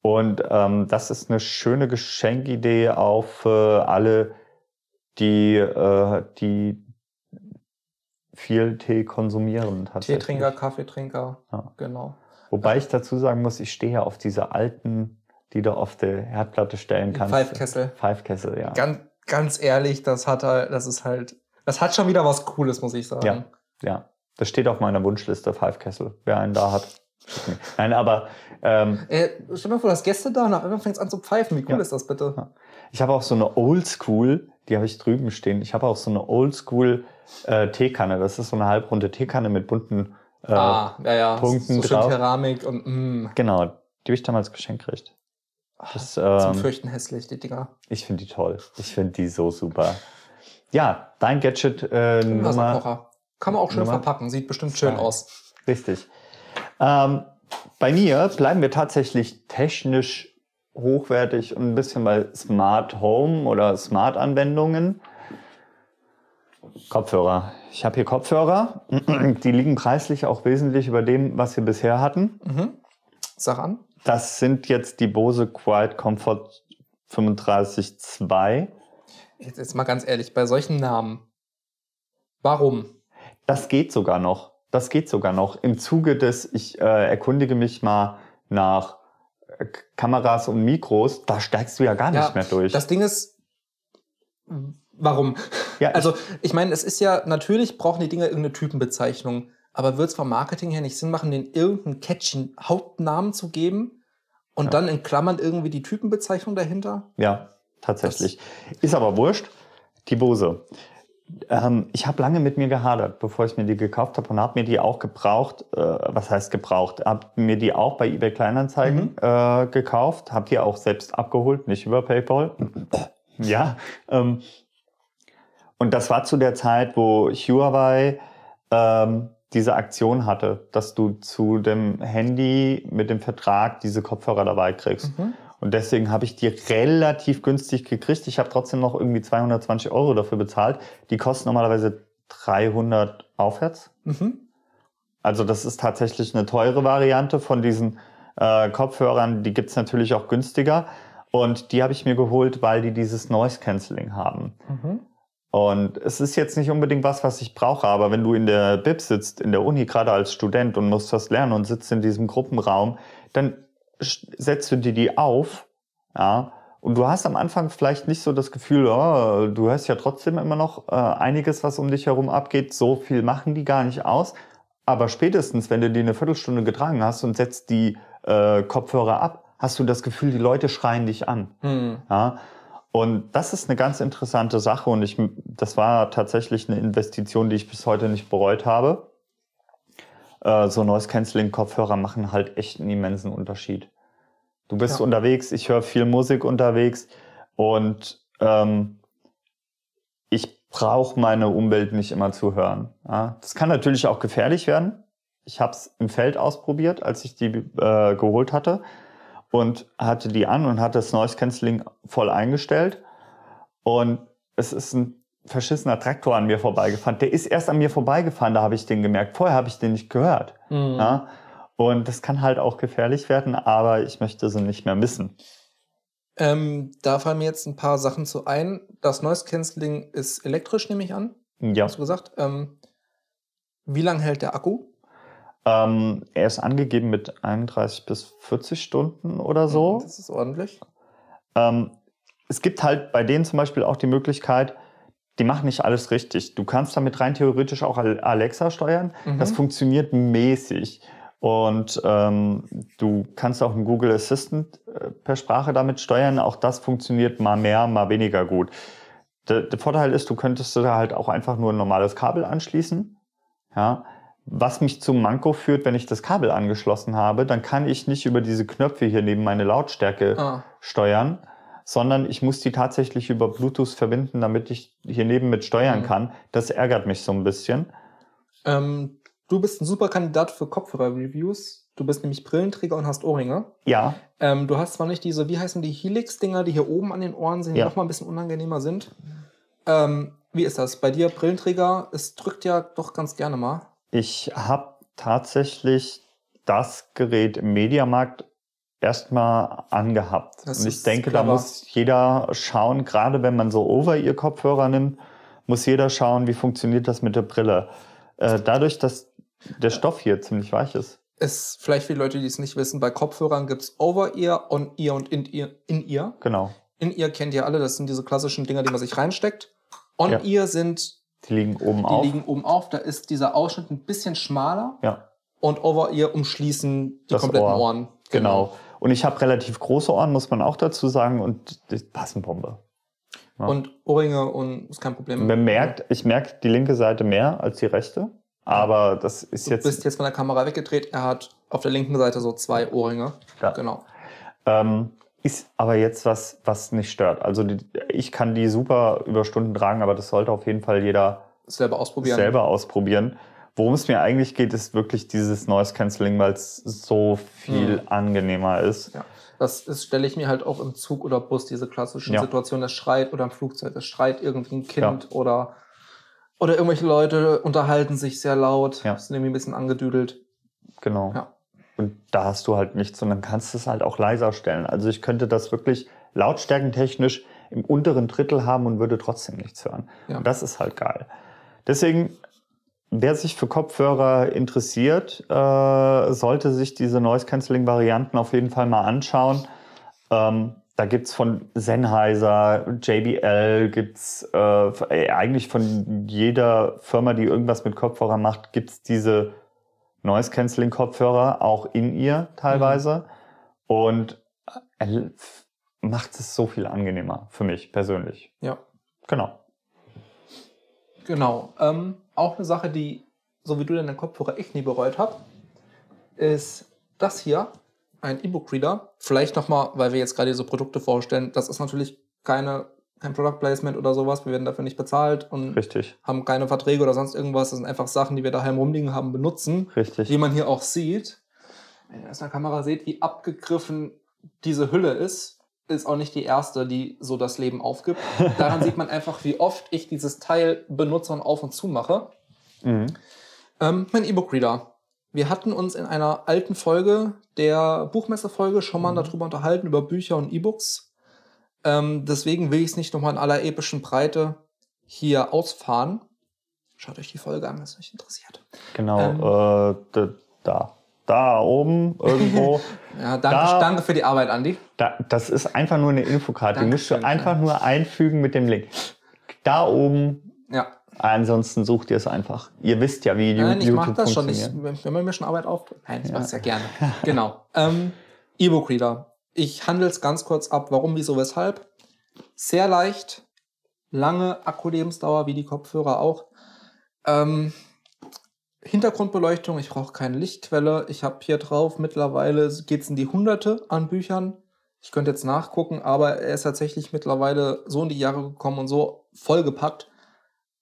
Und ähm, das ist eine schöne Geschenkidee auch für alle, die, äh, die viel Tee konsumieren. Teetrinker, Kaffeetrinker, Ja. genau. Wobei ich dazu sagen muss, ich stehe ja auf diese alten, die du auf der Herdplatte stellen kannst. Pfeifkessel. Pfeifkessel, ja. Ganz, ganz ehrlich, das hat halt, das ist halt, das hat schon wieder was Cooles, muss ich sagen. Ja. Ja. Das steht auf meiner Wunschliste, Pfeifkessel. Wer einen da hat. Nein, aber ähm, Äh, stell dir mal vor, das Gäste da, nach einmal fängt es an zu pfeifen. Wie cool Ja. ist das bitte? Ich habe auch so eine Oldschool, die habe ich drüben stehen. Ich habe auch so eine Oldschool äh, Teekanne. Das ist so eine halbrunde Teekanne mit bunten. Äh, ah, ja, ja. Punkten so schön drauf. Keramik und mm, Genau, die habe ich damals geschenkt gekriegt. Das, zum ähm, Fürchten hässlich, die Dinger. ich finde die toll. Ich finde die so super. Ja, dein Gadget äh, Nummer. Kann man auch schön Nummer verpacken, sieht bestimmt schön zwei. aus. Richtig. Ähm, bei mir bleiben wir tatsächlich technisch hochwertig und ein bisschen bei Smart Home oder Smart Anwendungen. Kopfhörer. Ich habe hier Kopfhörer. Die liegen preislich auch wesentlich über dem, was wir bisher hatten. Mhm. Sag an. Das sind jetzt die Bose Quiet Comfort 35.2. Jetzt, jetzt mal ganz ehrlich, bei solchen Namen. Warum? Das geht sogar noch. Das geht sogar noch. Im Zuge des, ich äh, erkundige mich mal nach äh, Kameras und Mikros, da steigst du ja gar nicht mehr durch. Das Ding ist, warum? ja, Also, ich meine, es ist ja, natürlich brauchen die Dinger irgendeine Typenbezeichnung, aber wird es vom Marketing her nicht Sinn machen, den irgendeinen catchy Hauptnamen zu geben und Ja. dann in Klammern irgendwie die Typenbezeichnung dahinter? ja, tatsächlich. Ist aber wurscht. Die Bose. Ähm, ich habe lange mit mir gehadert, bevor ich mir die gekauft habe und habe mir die auch gebraucht. Äh, was heißt gebraucht? Habe mir die auch bei eBay Kleinanzeigen äh, gekauft. Habe die auch selbst abgeholt, nicht über PayPal. ja. Ähm, und das war zu der Zeit, wo Huawei ähm, diese Aktion hatte, dass du zu dem Handy mit dem Vertrag diese Kopfhörer dabei kriegst. Mhm. Und deswegen habe ich die relativ günstig gekriegt. Ich habe trotzdem noch irgendwie 220 Euro dafür bezahlt. Die kosten normalerweise 300 aufwärts. Mhm. Also das ist tatsächlich eine teure Variante von diesen äh, Kopfhörern. Die gibt's natürlich auch günstiger. Und die habe ich mir geholt, weil die dieses Noise Cancelling haben. Mhm. Und es ist jetzt nicht unbedingt was, was ich brauche, aber wenn du in der Bib sitzt, in der Uni, gerade als Student und musst was lernen und sitzt in diesem Gruppenraum, dann setzt du dir die auf, ja, und du hast am Anfang vielleicht nicht so das Gefühl, oh, du hörst ja trotzdem immer noch äh, einiges, was um dich herum abgeht. So viel machen die gar nicht aus. Aber spätestens, wenn du die eine Viertelstunde getragen hast und setzt die äh, Kopfhörer ab, hast du das Gefühl, die Leute schreien dich an. Hm. Ja, und das ist eine ganz interessante Sache und ich, das war tatsächlich eine Investition, die ich bis heute nicht bereut habe. Äh, so Noise Cancelling Kopfhörer machen halt echt einen immensen Unterschied. Du bist Ja. unterwegs, ich höre viel Musik unterwegs und ähm, ich brauche meine Umwelt nicht immer zu hören. Ja, das kann natürlich auch gefährlich werden. Ich habe es im Feld ausprobiert, als ich die äh, geholt hatte und hatte die an und hatte das Noise Cancelling voll eingestellt. Und es ist ein verschissener Traktor an mir vorbeigefahren. Der ist erst an mir vorbeigefahren, da habe ich den gemerkt. Vorher habe ich den nicht gehört. Mhm. Ja? Und das kann halt auch gefährlich werden, aber ich möchte sie nicht mehr missen. Ähm, da fallen mir jetzt ein paar Sachen zu ein. Das Noise Cancelling ist elektrisch, nehme ich an. Ja. Hast du gesagt? Ähm, wie lange hält der Akku? Ähm, er ist angegeben mit 31 bis 40 Stunden oder so. Das ist ordentlich. Ähm, es gibt halt bei denen zum Beispiel auch die Möglichkeit, die machen nicht alles richtig. Du kannst damit rein theoretisch auch Al- Alexa steuern. Mhm. Das funktioniert mäßig. Und ähm, du kannst auch einen Google Assistant äh, per Sprache damit steuern. Auch das funktioniert mal mehr, mal weniger gut. Der, der Vorteil ist, du könntest da halt auch einfach nur ein normales Kabel anschließen. Ja. Was mich zum Manko führt, wenn ich das Kabel angeschlossen habe, dann kann ich nicht über diese Knöpfe hier neben meine Lautstärke Ah, steuern, sondern ich muss die tatsächlich über Bluetooth verbinden, damit ich hier neben mit steuern Mhm. kann. Das ärgert mich so ein bisschen. ähm, du bist ein super Kandidat für Kopfhörer-Reviews. Du bist nämlich Brillenträger und hast Ohrringe. Ja, Ähm, du hast zwar nicht diese, wie heißen die Helix-Dinger, die hier oben an den Ohren sind, die Ja. noch mal ein bisschen unangenehmer sind. Ähm, wie ist das? Bei dir Brillenträger, es drückt ja doch ganz gerne mal. Ich habe tatsächlich das Gerät im Mediamarkt erstmal angehabt. Das Und ich denke, da clever. muss jeder schauen, gerade wenn man so Over-Ear-Kopfhörer nimmt, muss jeder schauen, wie funktioniert das mit der Brille. Äh, dadurch, dass der Stoff hier ziemlich weich ist. Es, vielleicht für die Leute, die es nicht wissen, bei Kopfhörern gibt es Over-Ear, On-Ear und In-Ear. In-Ear. Genau. In-Ear kennt ihr alle, das sind diese klassischen Dinger, die man sich reinsteckt. On-Ear sind, Die liegen oben die auf. liegen oben auf, da ist dieser Ausschnitt ein bisschen schmaler. ja. Und Over-Ear umschließen die Das kompletten Ohr. Ohren. Genau. Und ich habe relativ große Ohren, muss man auch dazu sagen, und die passen Bombe. Ja. Und Ohrringe und ist kein Problem. Man merkt, ich merke die linke Seite mehr als die rechte, aber das ist Du jetzt. bist jetzt von der Kamera weggedreht. Er hat auf der linken Seite so zwei Ohrringe. Ja. Genau. Ähm, ist aber jetzt was, was nicht stört. Also die, ich kann die super über Stunden tragen, aber das sollte auf jeden Fall jeder Selber ausprobieren. selber ausprobieren. Worum es mir eigentlich geht, ist wirklich dieses Noise Cancelling, weil es so viel Mhm. angenehmer ist. Ja. Das ist, stelle ich mir halt auch im Zug oder Bus, diese klassischen Ja. Situationen, das schreit oder im Flugzeug, das schreit irgendwie ein Kind oder, oder irgendwelche Leute unterhalten sich sehr laut, Ja. sind irgendwie ein bisschen angedüdelt. Genau. Ja. Und da hast du halt nichts und dann kannst du es halt auch leiser stellen. Also ich könnte das wirklich lautstärkentechnisch im unteren Drittel haben und würde trotzdem nichts hören. Ja. Und das ist halt geil. Deswegen, wer sich für Kopfhörer interessiert, äh, sollte sich diese Noise-Canceling-Varianten auf jeden Fall mal anschauen. Ähm, da gibt es von Sennheiser, JBL, gibt es äh, eigentlich von jeder Firma, die irgendwas mit Kopfhörern macht, gibt es diese Noise-Canceling-Kopfhörer, auch in ihr teilweise. Und er macht es so viel angenehmer für mich persönlich. Ja. Genau. Genau. Ähm, auch eine Sache, die, so wie du deine Kopfhörer echt nie bereut habe, ist das hier, ein E-Book-Reader. Vielleicht nochmal, weil wir jetzt gerade diese Produkte vorstellen, das ist natürlich keine, kein Product Placement oder sowas, wir werden dafür nicht bezahlt und Richtig, haben keine Verträge oder sonst irgendwas. Das sind einfach Sachen, die wir daheim rumliegen haben, benutzen. richtig. Wie man hier auch sieht, wenn ihr aus der Kamera seht, wie abgegriffen diese Hülle ist, ist auch nicht die erste, die so das Leben aufgibt. Daran sieht man einfach, wie oft ich dieses Teil benutze und auf und zu mache. Mhm. Ähm, mein E-Book-Reader. Wir hatten uns in einer alten Folge der Buchmesse-Folge schon mal Mhm. darüber unterhalten, über Bücher und E-Books. Ähm, deswegen will ich es nicht nochmal in aller epischen Breite hier ausfahren. Schaut euch die Folge an, wenn es euch interessiert. Genau, Ähm. äh, da, da. Oben irgendwo. Ja, danke, Da- danke für die Arbeit, Andi. da, das ist einfach nur eine Infokarte. Die musst du einfach nur einfügen mit dem Link. Da oben. Ja, Ansonsten sucht ihr es einfach. Ihr wisst ja, wie nein, ich YouTube mache das schon. Ich, funktioniert. wenn man mir schon Arbeit auf. Nein, ich Ja. mache es ja gerne. genau. Ähm, E-Book-Reader. Ich handle es ganz kurz ab. Warum, wieso, weshalb? Sehr leicht. Lange Akkulebensdauer, wie die Kopfhörer auch. Ähm, Hintergrundbeleuchtung, ich brauche keine Lichtquelle. Ich habe hier drauf mittlerweile geht es in die Hunderte an Büchern. Ich könnte jetzt nachgucken, aber er ist tatsächlich mittlerweile so in die Jahre gekommen und so vollgepackt,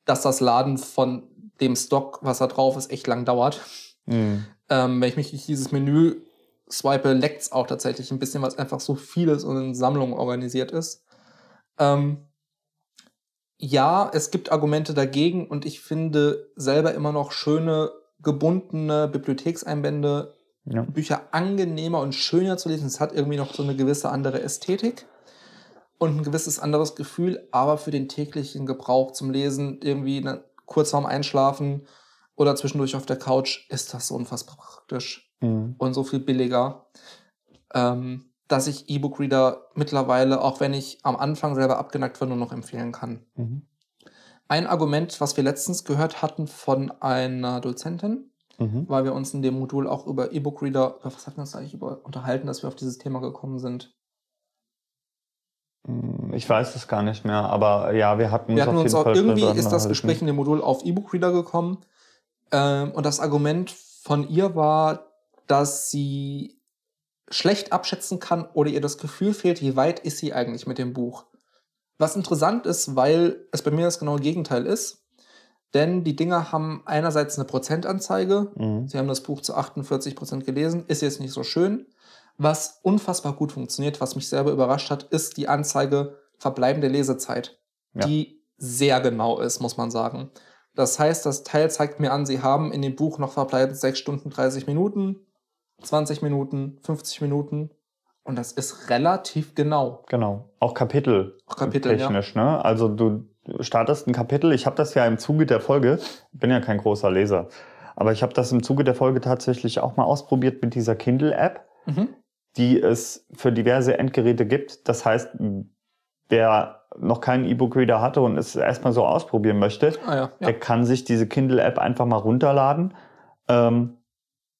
dass das Laden von dem Stock, was da drauf ist, echt lang dauert. Mhm. Ähm, wenn ich mich durch dieses Menü swipe, leckt es auch tatsächlich ein bisschen, weil es einfach so vieles und in Sammlungen organisiert ist. Ähm, ja, es gibt Argumente dagegen und ich finde selber immer noch schöne, gebundene Bibliothekseinbände, Ja. Bücher angenehmer und schöner zu lesen. Es hat irgendwie noch so eine gewisse andere Ästhetik und ein gewisses anderes Gefühl, aber für den täglichen Gebrauch zum Lesen, irgendwie kurz vorm Einschlafen oder zwischendurch auf der Couch, ist das so unfassbar praktisch Mhm. und so viel billiger, ähm, dass ich E-Book-Reader mittlerweile, auch wenn ich am Anfang selber abgenackt war, nur noch empfehlen kann. Mhm. Ein Argument, was wir letztens gehört hatten von einer Dozentin, Mhm. weil wir uns in dem Modul auch über E-Book-Reader, über was hatten wir uns eigentlich über unterhalten, dass wir auf dieses Thema gekommen sind. Mm, Ich weiß es gar nicht mehr, aber ja, wir hatten uns Wir hatten auf uns jeden auch, Fall irgendwie drüber ist das. Gespräch in dem Modul auf E-Book-Reader gekommen. Ähm, und das Argument von ihr war, dass sie schlecht abschätzen kann oder ihr das Gefühl fehlt, wie weit ist sie eigentlich mit dem Buch. Was interessant ist, weil es bei mir das genaue Gegenteil ist. Denn die Dinger haben einerseits eine Prozentanzeige. Mhm. Sie haben das Buch zu 48 Prozent gelesen. Ist jetzt nicht so schön. Was unfassbar gut funktioniert, was mich selber überrascht hat, ist die Anzeige verbleibende Lesezeit, Ja. die sehr genau ist, muss man sagen. Das heißt, das Teil zeigt mir an, Sie haben in dem Buch noch verbleibend 6 Stunden 30 Minuten, 20 Minuten, 50 Minuten. Und das ist relativ genau. Genau. Auch Kapitel. Auch Kapitel, technisch, ne? Also du startest ein Kapitel. Ich habe das ja im Zuge der Folge, ich bin ja kein großer Leser, aber ich habe das im Zuge der Folge tatsächlich auch mal ausprobiert mit dieser Kindle-App, Mhm. die es für diverse Endgeräte gibt. Das heißt, wer noch keinen E-Book-Reader hatte und es erstmal so ausprobieren möchte, Ah ja, ja. der kann sich diese Kindle-App einfach mal runterladen ähm,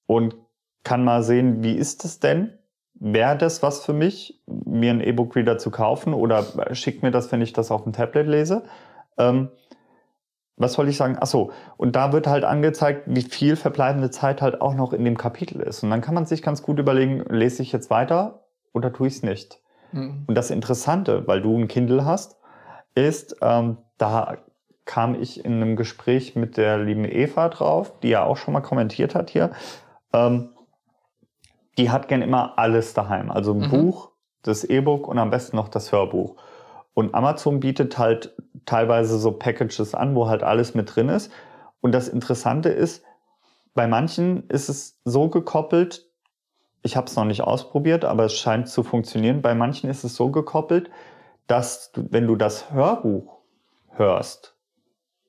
und kann mal sehen, wie ist es denn? Wäre das was für mich, mir einen E-Book-Reader zu kaufen oder schickt mir das, wenn ich das auf dem Tablet lese? Ähm, was soll ich sagen? Ach so, und da wird halt angezeigt, wie viel verbleibende Zeit halt auch noch in dem Kapitel ist. Und dann kann man sich ganz gut überlegen, lese ich jetzt weiter oder tue ich es nicht? Mhm. Und das Interessante, weil du ein Kindle hast, ist, ähm, da kam ich in einem Gespräch mit der lieben Eva drauf, die ja auch schon mal kommentiert hat hier. Ähm, die hat gern immer alles daheim. Also ein Mhm. Buch, das E-Book und am besten noch das Hörbuch. Und Amazon bietet halt teilweise so Packages an, wo halt alles mit drin ist. Und das Interessante ist, bei manchen ist es so gekoppelt, ich habe es noch nicht ausprobiert, aber es scheint zu funktionieren. Bei manchen ist es so gekoppelt, dass du, wenn du das Hörbuch hörst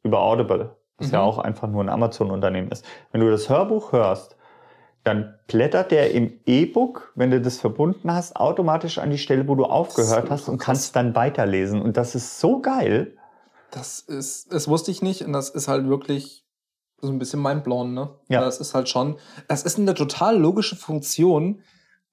über Audible, was ja Mhm. auch einfach nur ein Amazon-Unternehmen ist, wenn du das Hörbuch hörst, dann blättert der im E-Book, wenn du das verbunden hast, automatisch an die Stelle, wo du aufgehört hast und kannst dann weiterlesen. Und das ist so geil. Das ist, das wusste ich nicht und das ist halt wirklich so ein bisschen mindblown, ne? Ja. Das ist halt schon, das ist eine total logische Funktion,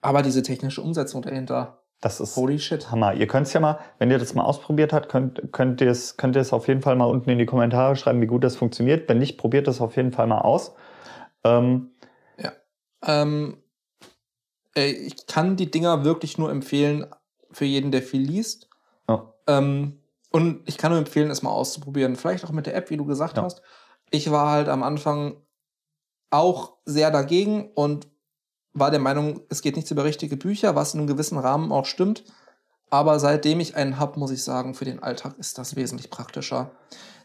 aber diese technische Umsetzung dahinter, Das ist holy shit. Hammer. Ihr könnt es ja mal, wenn ihr das mal ausprobiert habt, könnt, könnt ihr es könnt ihr es auf jeden Fall mal unten in die Kommentare schreiben, wie gut das funktioniert. Wenn nicht, probiert es auf jeden Fall mal aus. Ähm, Ähm, ich kann die Dinger wirklich nur empfehlen für jeden, der viel liest. ja. Ähm, und ich kann nur empfehlen, es mal auszuprobieren. Vielleicht auch mit der App, wie du gesagt Ja. hast. Ich war halt am Anfang auch sehr dagegen und war der Meinung, es geht nichts über richtige Bücher, was in einem gewissen Rahmen auch stimmt. Aber seitdem ich einen habe, muss ich sagen, für den Alltag ist das wesentlich praktischer.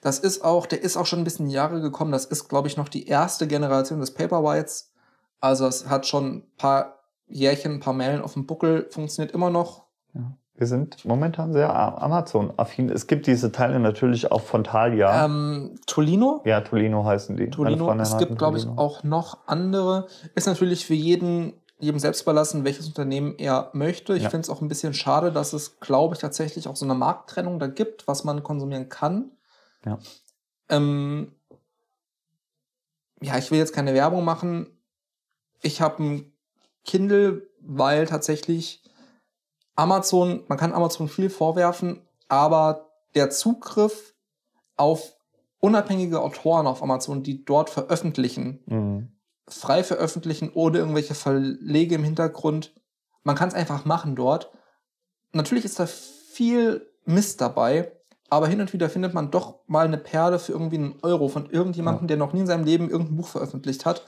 Das ist auch, der ist auch schon ein bisschen Jahre gekommen. Das ist, glaube ich, noch die erste Generation des Paperwhites. Also es hat schon ein paar Jährchen, ein paar Meilen auf dem Buckel, funktioniert immer noch. ja. Wir sind momentan sehr Amazon-affin. Es gibt diese Teile natürlich auch von Thalia. Ähm, Tolino? ja, Tolino heißen die. Tolino. Es gibt, glaube ich, auch noch andere. Ist natürlich für jeden, jedem selbst überlassen, welches Unternehmen er möchte. Ich Ja. finde es auch ein bisschen schade, dass es, glaube ich, tatsächlich auch so eine Markttrennung da gibt, was man konsumieren kann. Ja. Ähm, ja, ich will jetzt keine Werbung machen. Ich habe ein Kindle, weil tatsächlich Amazon, man kann Amazon viel vorwerfen, aber der Zugriff auf unabhängige Autoren auf Amazon, die dort veröffentlichen, Mhm. frei veröffentlichen ohne irgendwelche Verlege im Hintergrund. Man kann es einfach machen dort. Natürlich ist da viel Mist dabei, aber hin und wieder findet man doch mal eine Perle für irgendwie einen Euro von irgendjemandem, Ja. der noch nie in seinem Leben irgendein Buch veröffentlicht hat.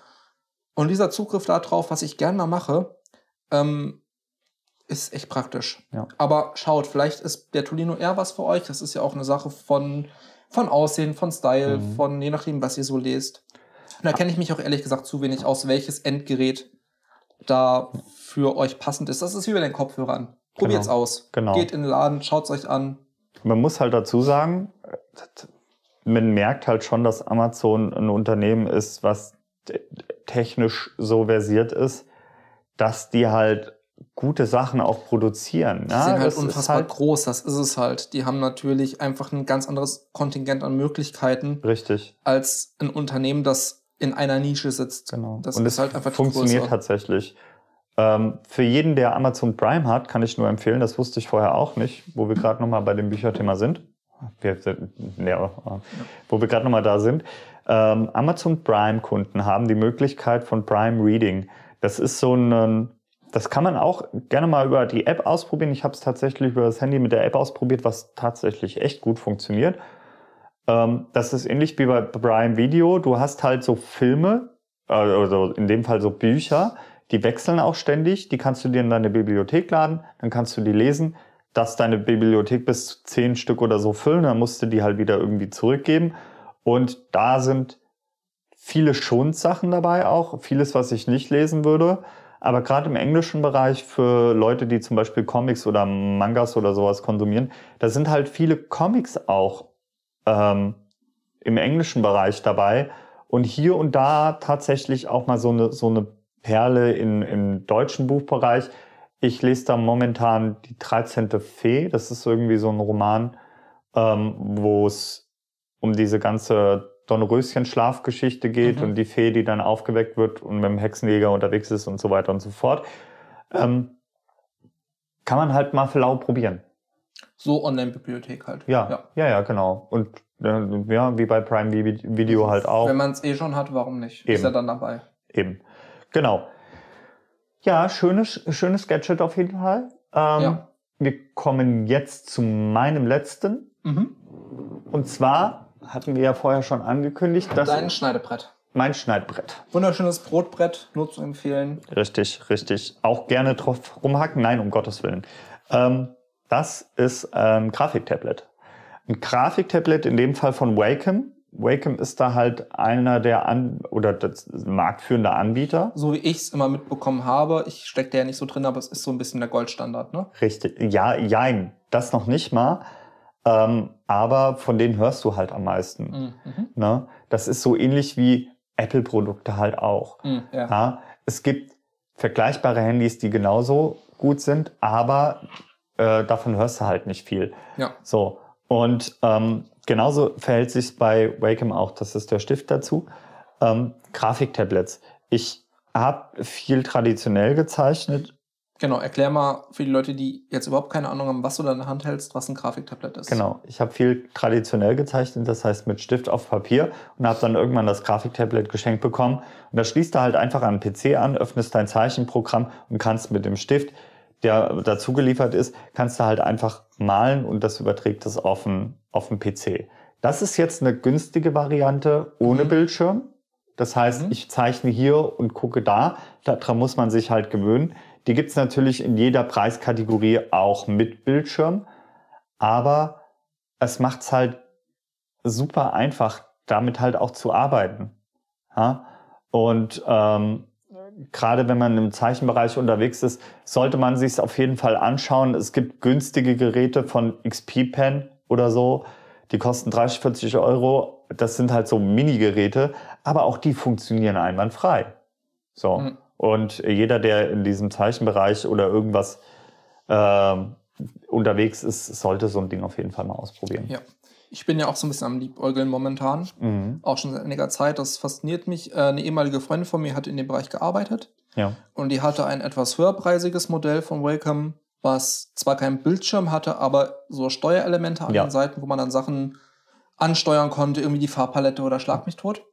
Und dieser Zugriff darauf, was ich gern mal mache, ähm, ist echt praktisch. Ja. Aber schaut, vielleicht ist der Tolino eher was für euch. Das ist ja auch eine Sache von, von Aussehen, von Style, Mhm. von je nachdem, was ihr so lest. Und da kenne ich mich auch ehrlich gesagt zu wenig aus, welches Endgerät da für euch passend ist. Das ist wie bei den Kopfhörern. Probiert's Genau. aus. Genau. Geht in den Laden, schaut's euch an. Man muss halt dazu sagen, man merkt halt schon, dass Amazon ein Unternehmen ist, was technisch so versiert ist, dass die halt gute Sachen auch produzieren. Die ja? sind halt Das ist unfassbar halt groß, das ist es halt. Die haben natürlich einfach ein ganz anderes Kontingent an Möglichkeiten richtig. als ein Unternehmen, das in einer Nische sitzt. Genau. Das und ist halt einfach funktioniert tatsächlich. Ähm, für jeden, der Amazon Prime hat, kann ich nur empfehlen, das wusste ich vorher auch nicht, wo wir gerade nochmal bei dem Bücherthema sind. Wir ja, wo wir gerade nochmal da sind. Ähm, Amazon Prime-Kunden haben die Möglichkeit von Prime Reading. Das ist so ein, das kann man auch gerne mal über die App ausprobieren. Ich habe es tatsächlich über das Handy mit der App ausprobiert, was tatsächlich echt gut funktioniert. Ähm, das ist ähnlich wie bei Prime Video. Du hast halt so Filme, äh, also in dem Fall so Bücher, die wechseln auch ständig. Die kannst du dir in deine Bibliothek laden, dann kannst du die lesen, dass deine Bibliothek bis zu zehn Stück oder so füllen, dann musst du die halt wieder irgendwie zurückgeben. Und da sind viele Schonsachen dabei auch, vieles, was ich nicht lesen würde. Aber gerade im englischen Bereich für Leute, die zum Beispiel Comics oder Mangas oder sowas konsumieren, da sind halt viele Comics auch ähm, im englischen Bereich dabei. Und hier und da tatsächlich auch mal so eine, so eine Perle in, im deutschen Buchbereich. Ich lese da momentan die 13. Fee. Das ist irgendwie so ein Roman, ähm, wo es um diese ganze Dornröschen-Schlafgeschichte geht Mhm. und die Fee, die dann aufgeweckt wird und mit dem Hexenjäger unterwegs ist und so weiter und so fort. Ähm, kann man halt mal für lau probieren. So Online-Bibliothek halt. Ja, ja, ja, genau. Und äh, ja, wie bei Prime Vi- Video halt auch. Wenn man es eh schon hat, warum nicht? Ist Eben. ja dann dabei. Eben. Genau. Ja, schönes, schönes Gadget auf jeden Fall. Ähm, Ja. Wir kommen jetzt zu meinem letzten. Mhm. Und zwar hatten wir ja vorher schon angekündigt, dass Dein Schneidebrett. mein Schneidbrett. Wunderschönes Brotbrett, nur zu empfehlen. Richtig, richtig. Auch gerne drauf rumhacken. Nein, um Gottes Willen. Ähm, das ist ein Grafiktablet. Ein Grafiktablet in dem Fall von Wacom. Wacom ist da halt einer der an oder das marktführende Anbieter. So wie ich es immer mitbekommen habe, ich stecke da ja nicht so drin, aber es ist so ein bisschen der Goldstandard, ne? Richtig. Ja, jein. Das noch nicht mal. Ähm, aber von denen hörst du halt am meisten. Mhm. Ne? Das ist so ähnlich wie Apple-Produkte halt auch. Mhm. Ja. Ja, es gibt vergleichbare Handys, die genauso gut sind, aber äh, davon hörst du halt nicht viel. ja. So. Und ähm, genauso verhält sich bei Wacom auch. Das ist der Stift dazu. Ähm, Grafiktablets. Ich habe viel traditionell gezeichnet. Genau, erklär mal für die Leute, die jetzt überhaupt keine Ahnung haben, was du da in der Hand hältst, was ein Grafiktablet ist. Genau. Ich habe viel traditionell gezeichnet, das heißt mit Stift auf Papier und habe dann irgendwann das Grafiktablet geschenkt bekommen. Und da schließt du halt einfach an den PC an, öffnest dein Zeichenprogramm und kannst mit dem Stift, der dazu geliefert ist, kannst du halt einfach malen und das überträgt es auf den, auf den PC. Das ist jetzt eine günstige Variante ohne Mhm. Bildschirm. Das heißt, Mhm. ich zeichne hier und gucke da. Daran muss man sich halt gewöhnen. Die gibt's natürlich in jeder Preiskategorie auch mit Bildschirm. Aber es macht's halt super einfach, damit halt auch zu arbeiten. Ja? Und ähm, gerade wenn man im Zeichenbereich unterwegs ist, sollte man sich auf jeden Fall anschauen. Es gibt günstige Geräte von XP Pen oder so, die kosten 30, 40 Euro. Das sind halt so Mini-Geräte, aber auch die funktionieren einwandfrei. So. Mhm. Und jeder, der in diesem Zeichenbereich oder irgendwas ähm, unterwegs ist, sollte so ein Ding auf jeden Fall mal ausprobieren. Ja. Ich bin ja auch so ein bisschen am Liebäugeln momentan. Mhm. Auch schon seit einiger Zeit. Das fasziniert mich. Äh, Eine ehemalige Freundin von mir hat in dem Bereich gearbeitet. Ja. Und die hatte ein etwas höherpreisiges Modell von Wacom, was zwar keinen Bildschirm hatte, aber so Steuerelemente an Ja. den Seiten, wo man dann Sachen ansteuern konnte, irgendwie die Farbpalette oder Schlag mich tot.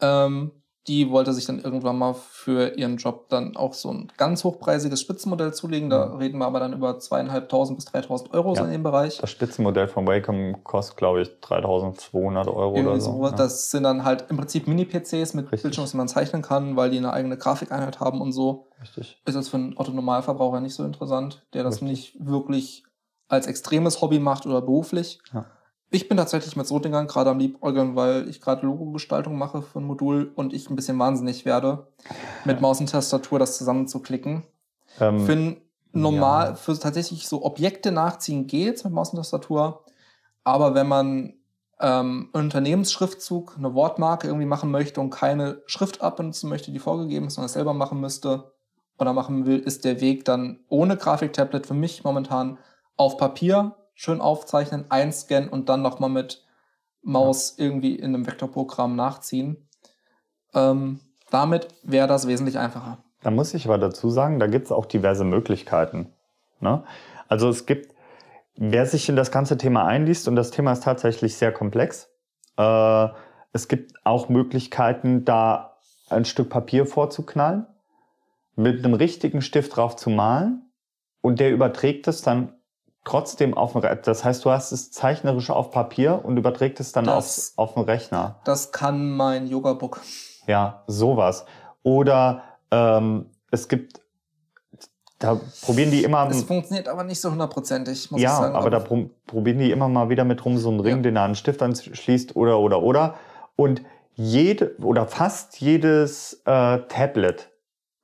Ähm, die wollte sich dann irgendwann mal für ihren Job dann auch so ein ganz hochpreisiges Spitzenmodell zulegen. Da Mhm. reden wir aber dann über zweieinhalbtausend bis 3.000 Euro so Ja. in dem Bereich. Das Spitzenmodell von Wacom kostet, glaube ich, 3200 Euro oder Irgendwie so. sowas. ja. Das sind dann halt im Prinzip Mini-PCs mit Richtig. Bildschirmen, die man zeichnen kann, weil die eine eigene Grafikeinheit haben und so. Richtig. Ist das für einen Otto-Normalverbraucher nicht so interessant, der das Richtig. nicht wirklich als extremes Hobby macht oder beruflich. Ja. Ich bin tatsächlich mit so Dingern gerade am Liebäugeln, weil ich gerade Logo-Gestaltung mache für ein Modul und ich ein bisschen wahnsinnig werde, mit Maus und Tastatur das zusammenzuklicken. Ähm, Für ein normal, ja. für tatsächlich so Objekte nachziehen geht's mit Maus und Tastatur. Aber wenn man ähm, einen Unternehmensschriftzug, eine Wortmarke irgendwie machen möchte und keine Schriftart benutzen möchte, die vorgegeben ist, sondern es selber machen müsste oder machen will, ist der Weg dann ohne Grafiktablet für mich momentan auf Papier schön aufzeichnen, einscannen und dann nochmal mit Maus irgendwie in einem Vektorprogramm nachziehen. Ähm, damit wäre das wesentlich einfacher. Da muss ich aber dazu sagen, da gibt es auch diverse Möglichkeiten. Ne? Also es gibt, wer sich in das ganze Thema einliest, und das Thema ist tatsächlich sehr komplex, äh, es gibt auch Möglichkeiten, da ein Stück Papier vorzuknallen, mit einem richtigen Stift drauf zu malen und der überträgt es dann trotzdem auf den Rechner. Das heißt, du hast es zeichnerisch auf Papier und überträgt es dann Das- auf, auf den Rechner. Das kann mein Yoga-Book. Ja, sowas. Oder ähm, es gibt, da probieren die immer, Es funktioniert aber nicht so hundertprozentig, muss ja, ich sagen. aber da pro probieren die immer mal wieder mit rum so einen Ring, Ja. den er an den Stift anschließt oder, oder, oder. Und jede oder fast jedes äh, Tablet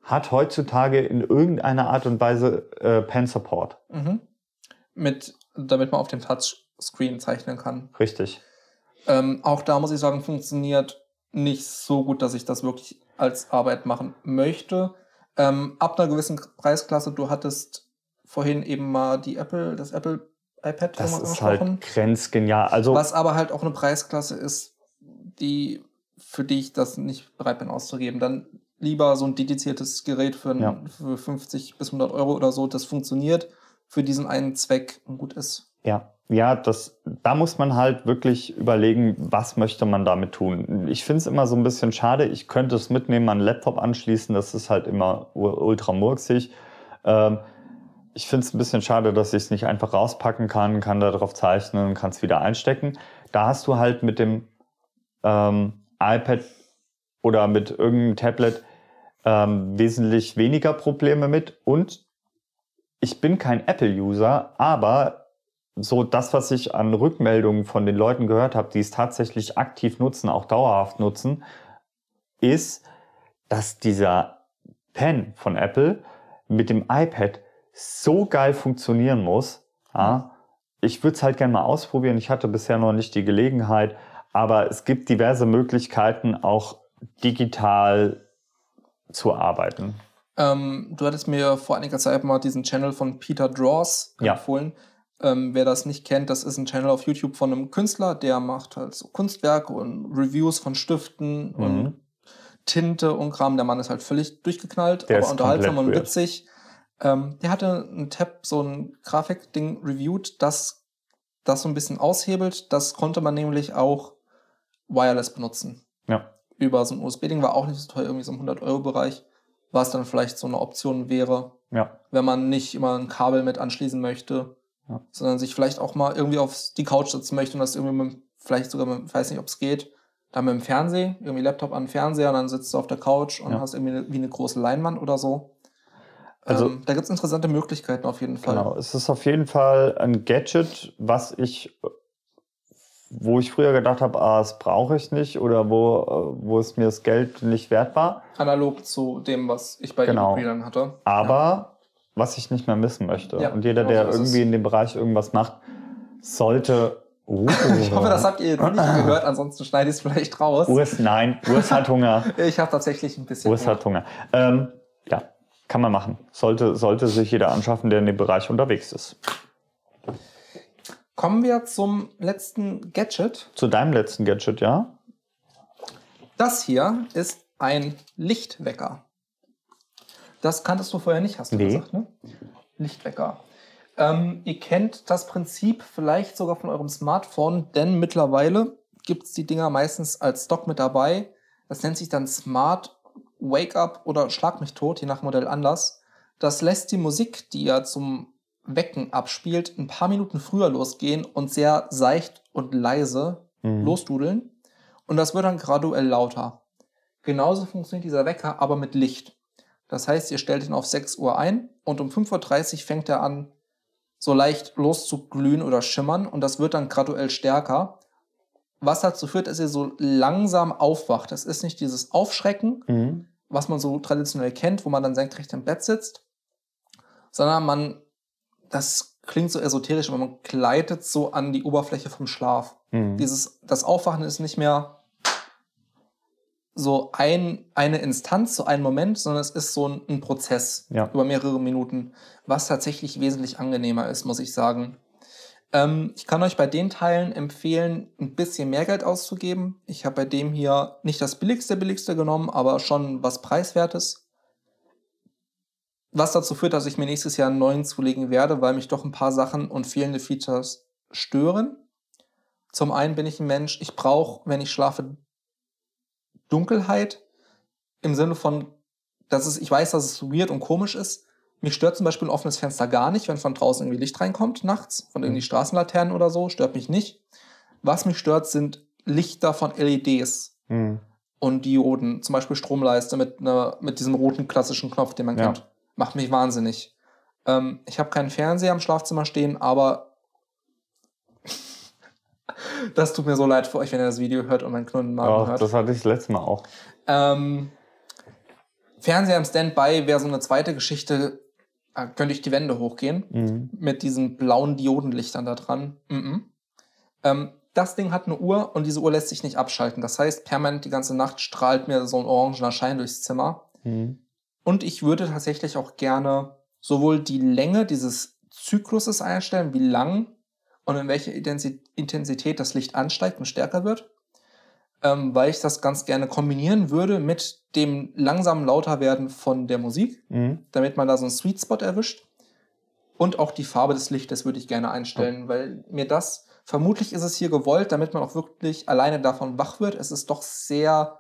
hat heutzutage in irgendeiner Art und Weise äh, Pen Support. Mhm. Mit, damit man auf dem Touchscreen zeichnen kann. Richtig. Ähm, auch da muss ich sagen, funktioniert nicht so gut, dass ich das wirklich als Arbeit machen möchte. Ähm, ab einer gewissen Preisklasse, du hattest vorhin eben mal die Apple, das Apple iPad Das ist halt grenzgenial. Also Was aber halt auch eine Preisklasse ist, die, für die ich das nicht bereit bin auszugeben. Dann lieber so ein dediziertes Gerät für, ein, Ja. für 50 bis 100 Euro oder so, das funktioniert für diesen einen Zweck gut ist. Ja, ja, das, da muss man halt wirklich überlegen, was möchte man damit tun. Ich finde es immer so ein bisschen schade. Ich könnte es mitnehmen, den Laptop anschließen. Das ist halt immer ultra murksig. Ähm, ich finde es ein bisschen schade, dass ich es nicht einfach rauspacken kann, kann da drauf zeichnen und kann es wieder einstecken. Da hast du halt mit dem ähm, iPad oder mit irgendeinem Tablet ähm, wesentlich weniger Probleme mit. Und ich bin kein Apple-User, aber so das, was ich an Rückmeldungen von den Leuten gehört habe, die es tatsächlich aktiv nutzen, auch dauerhaft nutzen, ist, dass dieser Pen von Apple mit dem iPad so geil funktionieren muss. Ja, ich würde es halt gerne mal ausprobieren. Ich hatte bisher noch nicht die Gelegenheit, aber es gibt diverse Möglichkeiten, auch digital zu arbeiten. Ähm, du hattest mir vor einiger Zeit mal diesen Channel von Peter Draws Ja. empfohlen. Ähm, wer das nicht kennt, das ist ein Channel auf YouTube von einem Künstler, der macht halt so Kunstwerke und Reviews von Stiften Mhm. und Tinte und Kram. Der Mann ist halt völlig durchgeknallt, Der aber unterhaltsam und witzig. Ähm, der hatte ein Tab, so ein Grafikding reviewed, das das so ein bisschen aushebelt. Das konnte man nämlich auch wireless benutzen. Ja. Über so ein USB-Ding war auch nicht so teuer, irgendwie so im 100-Euro-Bereich, was dann vielleicht so eine Option wäre, Ja. wenn man nicht immer ein Kabel mit anschließen möchte, Ja. sondern sich vielleicht auch mal irgendwie auf die Couch setzen möchte und das irgendwie mit, vielleicht sogar mit, weiß nicht, ob es geht, dann mit dem Fernseher, irgendwie Laptop an den Fernseher und dann sitzt du auf der Couch und Ja. hast irgendwie eine, wie eine große Leinwand oder so. Also- ähm, da gibt es interessante Möglichkeiten auf jeden Fall. Genau, es ist auf jeden Fall ein Gadget, was ich, wo ich früher gedacht habe, ah, das brauche ich nicht oder wo, äh, wo es mir das Geld nicht wert war. Analog zu dem, was ich bei Genau. dann hatte. Aber was ich nicht mehr missen möchte. Ja, Und jeder, genau der irgendwie es. in dem Bereich irgendwas macht, sollte. Ich hoffe, das habt ihr jetzt nicht gehört, ansonsten schneide ich es vielleicht raus. Urs, nein, Urs hat Hunger. Ich habe tatsächlich ein bisschen. Urs hat Hunger. Ähm, ja, kann man machen. Sollte, sollte sich jeder anschaffen, der in dem Bereich unterwegs ist. Kommen wir zum letzten Gadget. Zu deinem letzten Gadget, ja? Das hier ist ein Lichtwecker. Das kanntest du vorher nicht, hast du Nee. gesagt, ne? Lichtwecker. Ähm, ihr kennt das Prinzip vielleicht sogar von eurem Smartphone, denn mittlerweile gibt es die Dinger meistens als Stock mit dabei. Das nennt sich dann Smart Wake Up oder Schlag mich tot, je nach Modell anders. Das lässt die Musik, die ja zum Wecken abspielt, ein paar Minuten früher losgehen und sehr seicht und leise Mhm. losdudeln. Und das wird dann graduell lauter. Genauso funktioniert dieser Wecker, aber mit Licht. Das heißt, ihr stellt ihn auf 6 Uhr ein und um 5.30 Uhr fängt er an, so leicht loszuglühen oder schimmern und das wird dann graduell stärker. Was dazu führt, dass ihr so langsam aufwacht. Das ist nicht dieses Aufschrecken, Mhm. was man so traditionell kennt, wo man dann senkrecht im Bett sitzt, sondern man, das klingt so esoterisch, aber man gleitet so an die Oberfläche vom Schlaf. Mhm. Dieses, das Aufwachen ist nicht mehr so ein, eine Instanz, so ein Moment, sondern es ist so ein, ein Prozess Ja. über mehrere Minuten, was tatsächlich wesentlich angenehmer ist, muss ich sagen. Ähm, ich kann euch bei den Teilen empfehlen, ein bisschen mehr Geld auszugeben. Ich habe bei dem hier nicht das billigste, billigste genommen, aber schon was Preiswertes. Was dazu führt, dass ich mir nächstes Jahr einen neuen zulegen werde, weil mich doch ein paar Sachen und fehlende Features stören. Zum einen bin ich ein Mensch, ich brauche, wenn ich schlafe, Dunkelheit im Sinne von, dass es, ich weiß, dass es weird und komisch ist. Mich stört zum Beispiel ein offenes Fenster gar nicht, wenn von draußen irgendwie Licht reinkommt nachts, von irgendwie Straßenlaternen oder so, stört mich nicht. Was mich stört, sind Lichter von LEDs Mhm. und Dioden, zum Beispiel Stromleiste mit, ne, mit diesem roten klassischen Knopf, den man Ja. kennt. Macht mich wahnsinnig. Ähm, ich habe keinen Fernseher im Schlafzimmer stehen, aber das tut mir so leid für euch, wenn ihr das Video hört und mein Knurren im Magen Ja, hört. das hatte ich das letzte Mal auch. Ähm, Fernseher im Standby wäre so eine zweite Geschichte. Da könnte ich die Wände hochgehen Mhm. mit diesen blauen Diodenlichtern da dran. Mhm. Ähm, das Ding hat eine Uhr und diese Uhr lässt sich nicht abschalten. Das heißt, permanent die ganze Nacht strahlt mir so ein orangener Schein durchs Zimmer. Mhm. Und ich würde tatsächlich auch gerne sowohl die Länge dieses Zykluses einstellen, wie lang und in welcher Intensi- Intensität das Licht ansteigt und stärker wird, ähm, weil ich das ganz gerne kombinieren würde mit dem langsam lauter werden von der Musik, Mhm. damit man da so einen Sweet Spot erwischt. Und auch die Farbe des Lichtes würde ich gerne einstellen, weil mir das, vermutlich ist es hier gewollt, damit man auch wirklich alleine davon wach wird. Es ist doch sehr,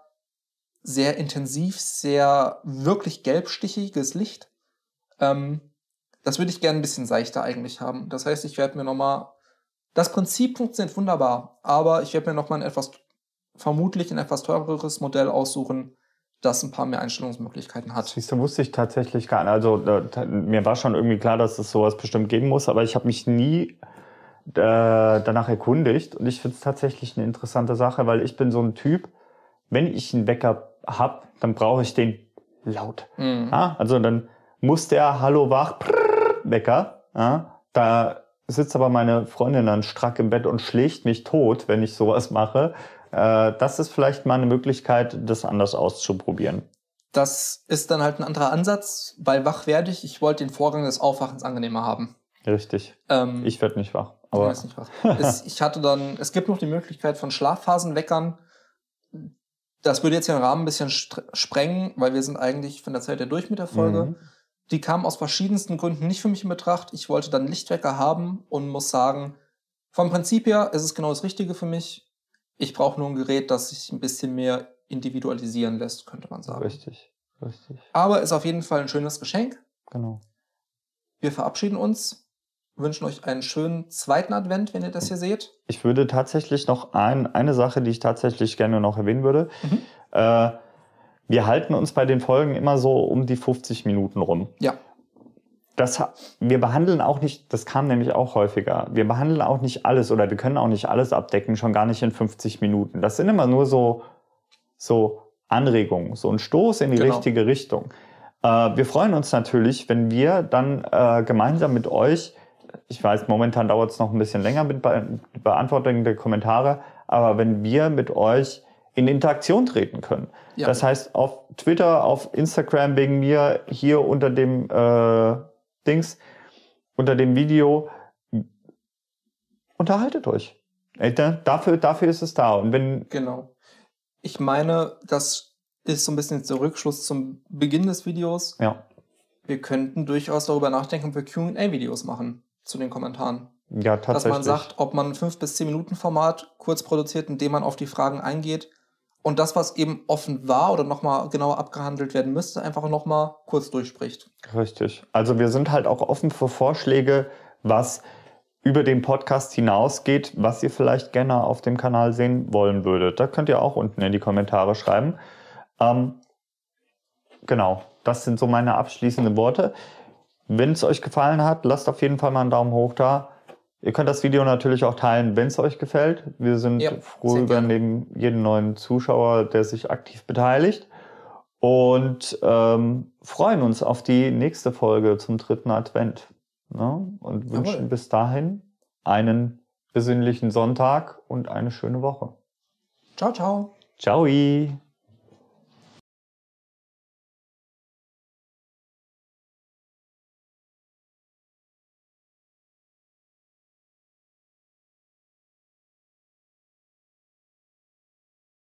sehr intensiv, sehr wirklich gelbstichiges Licht. Ähm, das würde ich gerne ein bisschen seichter eigentlich haben. Das heißt, ich werde mir nochmal, das Prinzip funktioniert wunderbar, aber ich werde mir nochmal ein etwas, vermutlich ein etwas teureres Modell aussuchen, das ein paar mehr Einstellungsmöglichkeiten hat. Siehst du, wusste ich tatsächlich gar nicht. Also da, mir war schon irgendwie klar, dass es sowas bestimmt geben muss, aber ich habe mich nie äh, danach erkundigt. Und ich finde es tatsächlich eine interessante Sache, weil ich bin so ein Typ, wenn ich einen Wecker habe, dann brauche ich den laut. Mhm. Ja? Also dann muss der Hallo wach prrr, Wecker. Ja? Da sitzt aber meine Freundin dann strack im Bett und schlägt mich tot, wenn ich sowas mache. Äh, das ist vielleicht mal eine Möglichkeit, das anders auszuprobieren. Das ist dann halt ein anderer Ansatz, weil wach werde ich. Ich wollte den Vorgang des Aufwachens angenehmer haben. Richtig. Ähm, Ich werde nicht wach. ich Aber weiß nicht was. es, ich hatte dann, es gibt noch die Möglichkeit von Schlafphasenweckern. Das würde jetzt den Rahmen ein bisschen sprengen, weil wir sind eigentlich von der Zeit ja durch mit der Folge. Mhm. Die kamen aus verschiedensten Gründen nicht für mich in Betracht. Ich wollte dann Lichtwecker haben und muss sagen, vom Prinzip her ist es genau das Richtige für mich. Ich brauche nur ein Gerät, das sich ein bisschen mehr individualisieren lässt, könnte man sagen. Richtig. Richtig. Aber ist auf jeden Fall ein schönes Geschenk. Genau. Wir verabschieden uns, wünschen euch einen schönen zweiten Advent, wenn ihr das hier seht. Ich würde tatsächlich noch ein, eine Sache, die ich tatsächlich gerne noch erwähnen würde. Mhm. Äh, wir halten uns bei den Folgen immer so um die 50 Minuten rum. Ja. Das, wir behandeln auch nicht, das kam nämlich auch häufiger, wir behandeln auch nicht alles oder wir können auch nicht alles abdecken, schon gar nicht in 50 Minuten. Das sind immer nur so, so Anregungen, so ein Stoß in die Genau. richtige Richtung. Äh, wir freuen uns natürlich, wenn wir dann äh, gemeinsam mit euch, ich weiß, momentan dauert es noch ein bisschen länger mit Be Beantwortung der Kommentare, aber wenn wir mit euch in Interaktion treten können. Ja. Das heißt, auf Twitter, auf Instagram wegen mir, hier unter dem äh, Dings, unter dem Video, unterhaltet euch. Dafür, dafür ist es da. Und wenn, Genau. Ich meine, das ist so ein bisschen jetzt der Rückschluss zum Beginn des Videos. ja, Wir könnten durchaus darüber nachdenken, ob wir QA-Videos machen zu den Kommentaren. ja, Dass tatsächlich. man sagt, ob man ein 5 bis 10 Minuten Format kurz produziert, in dem man auf die Fragen eingeht, und das, was eben offen war oder nochmal genauer abgehandelt werden müsste, einfach nochmal kurz durchspricht. Richtig. Also wir sind halt auch offen für Vorschläge, was über den Podcast hinausgeht, was ihr vielleicht gerne auf dem Kanal sehen wollen würdet. Da könnt ihr auch unten in die Kommentare schreiben. Ähm, genau, das sind so meine abschließenden Worte. Wenn es euch gefallen hat, lasst auf jeden Fall mal einen Daumen hoch da. Ihr könnt das Video natürlich auch teilen, wenn es euch gefällt. Wir sind Ja, froh über neben jeden neuen Zuschauer, der sich aktiv beteiligt. Und ähm, freuen uns auf die nächste Folge zum dritten Advent. Ne? Und wünschen Jawohl. bis dahin einen besinnlichen Sonntag und eine schöne Woche. Ciao, ciao. Ciao!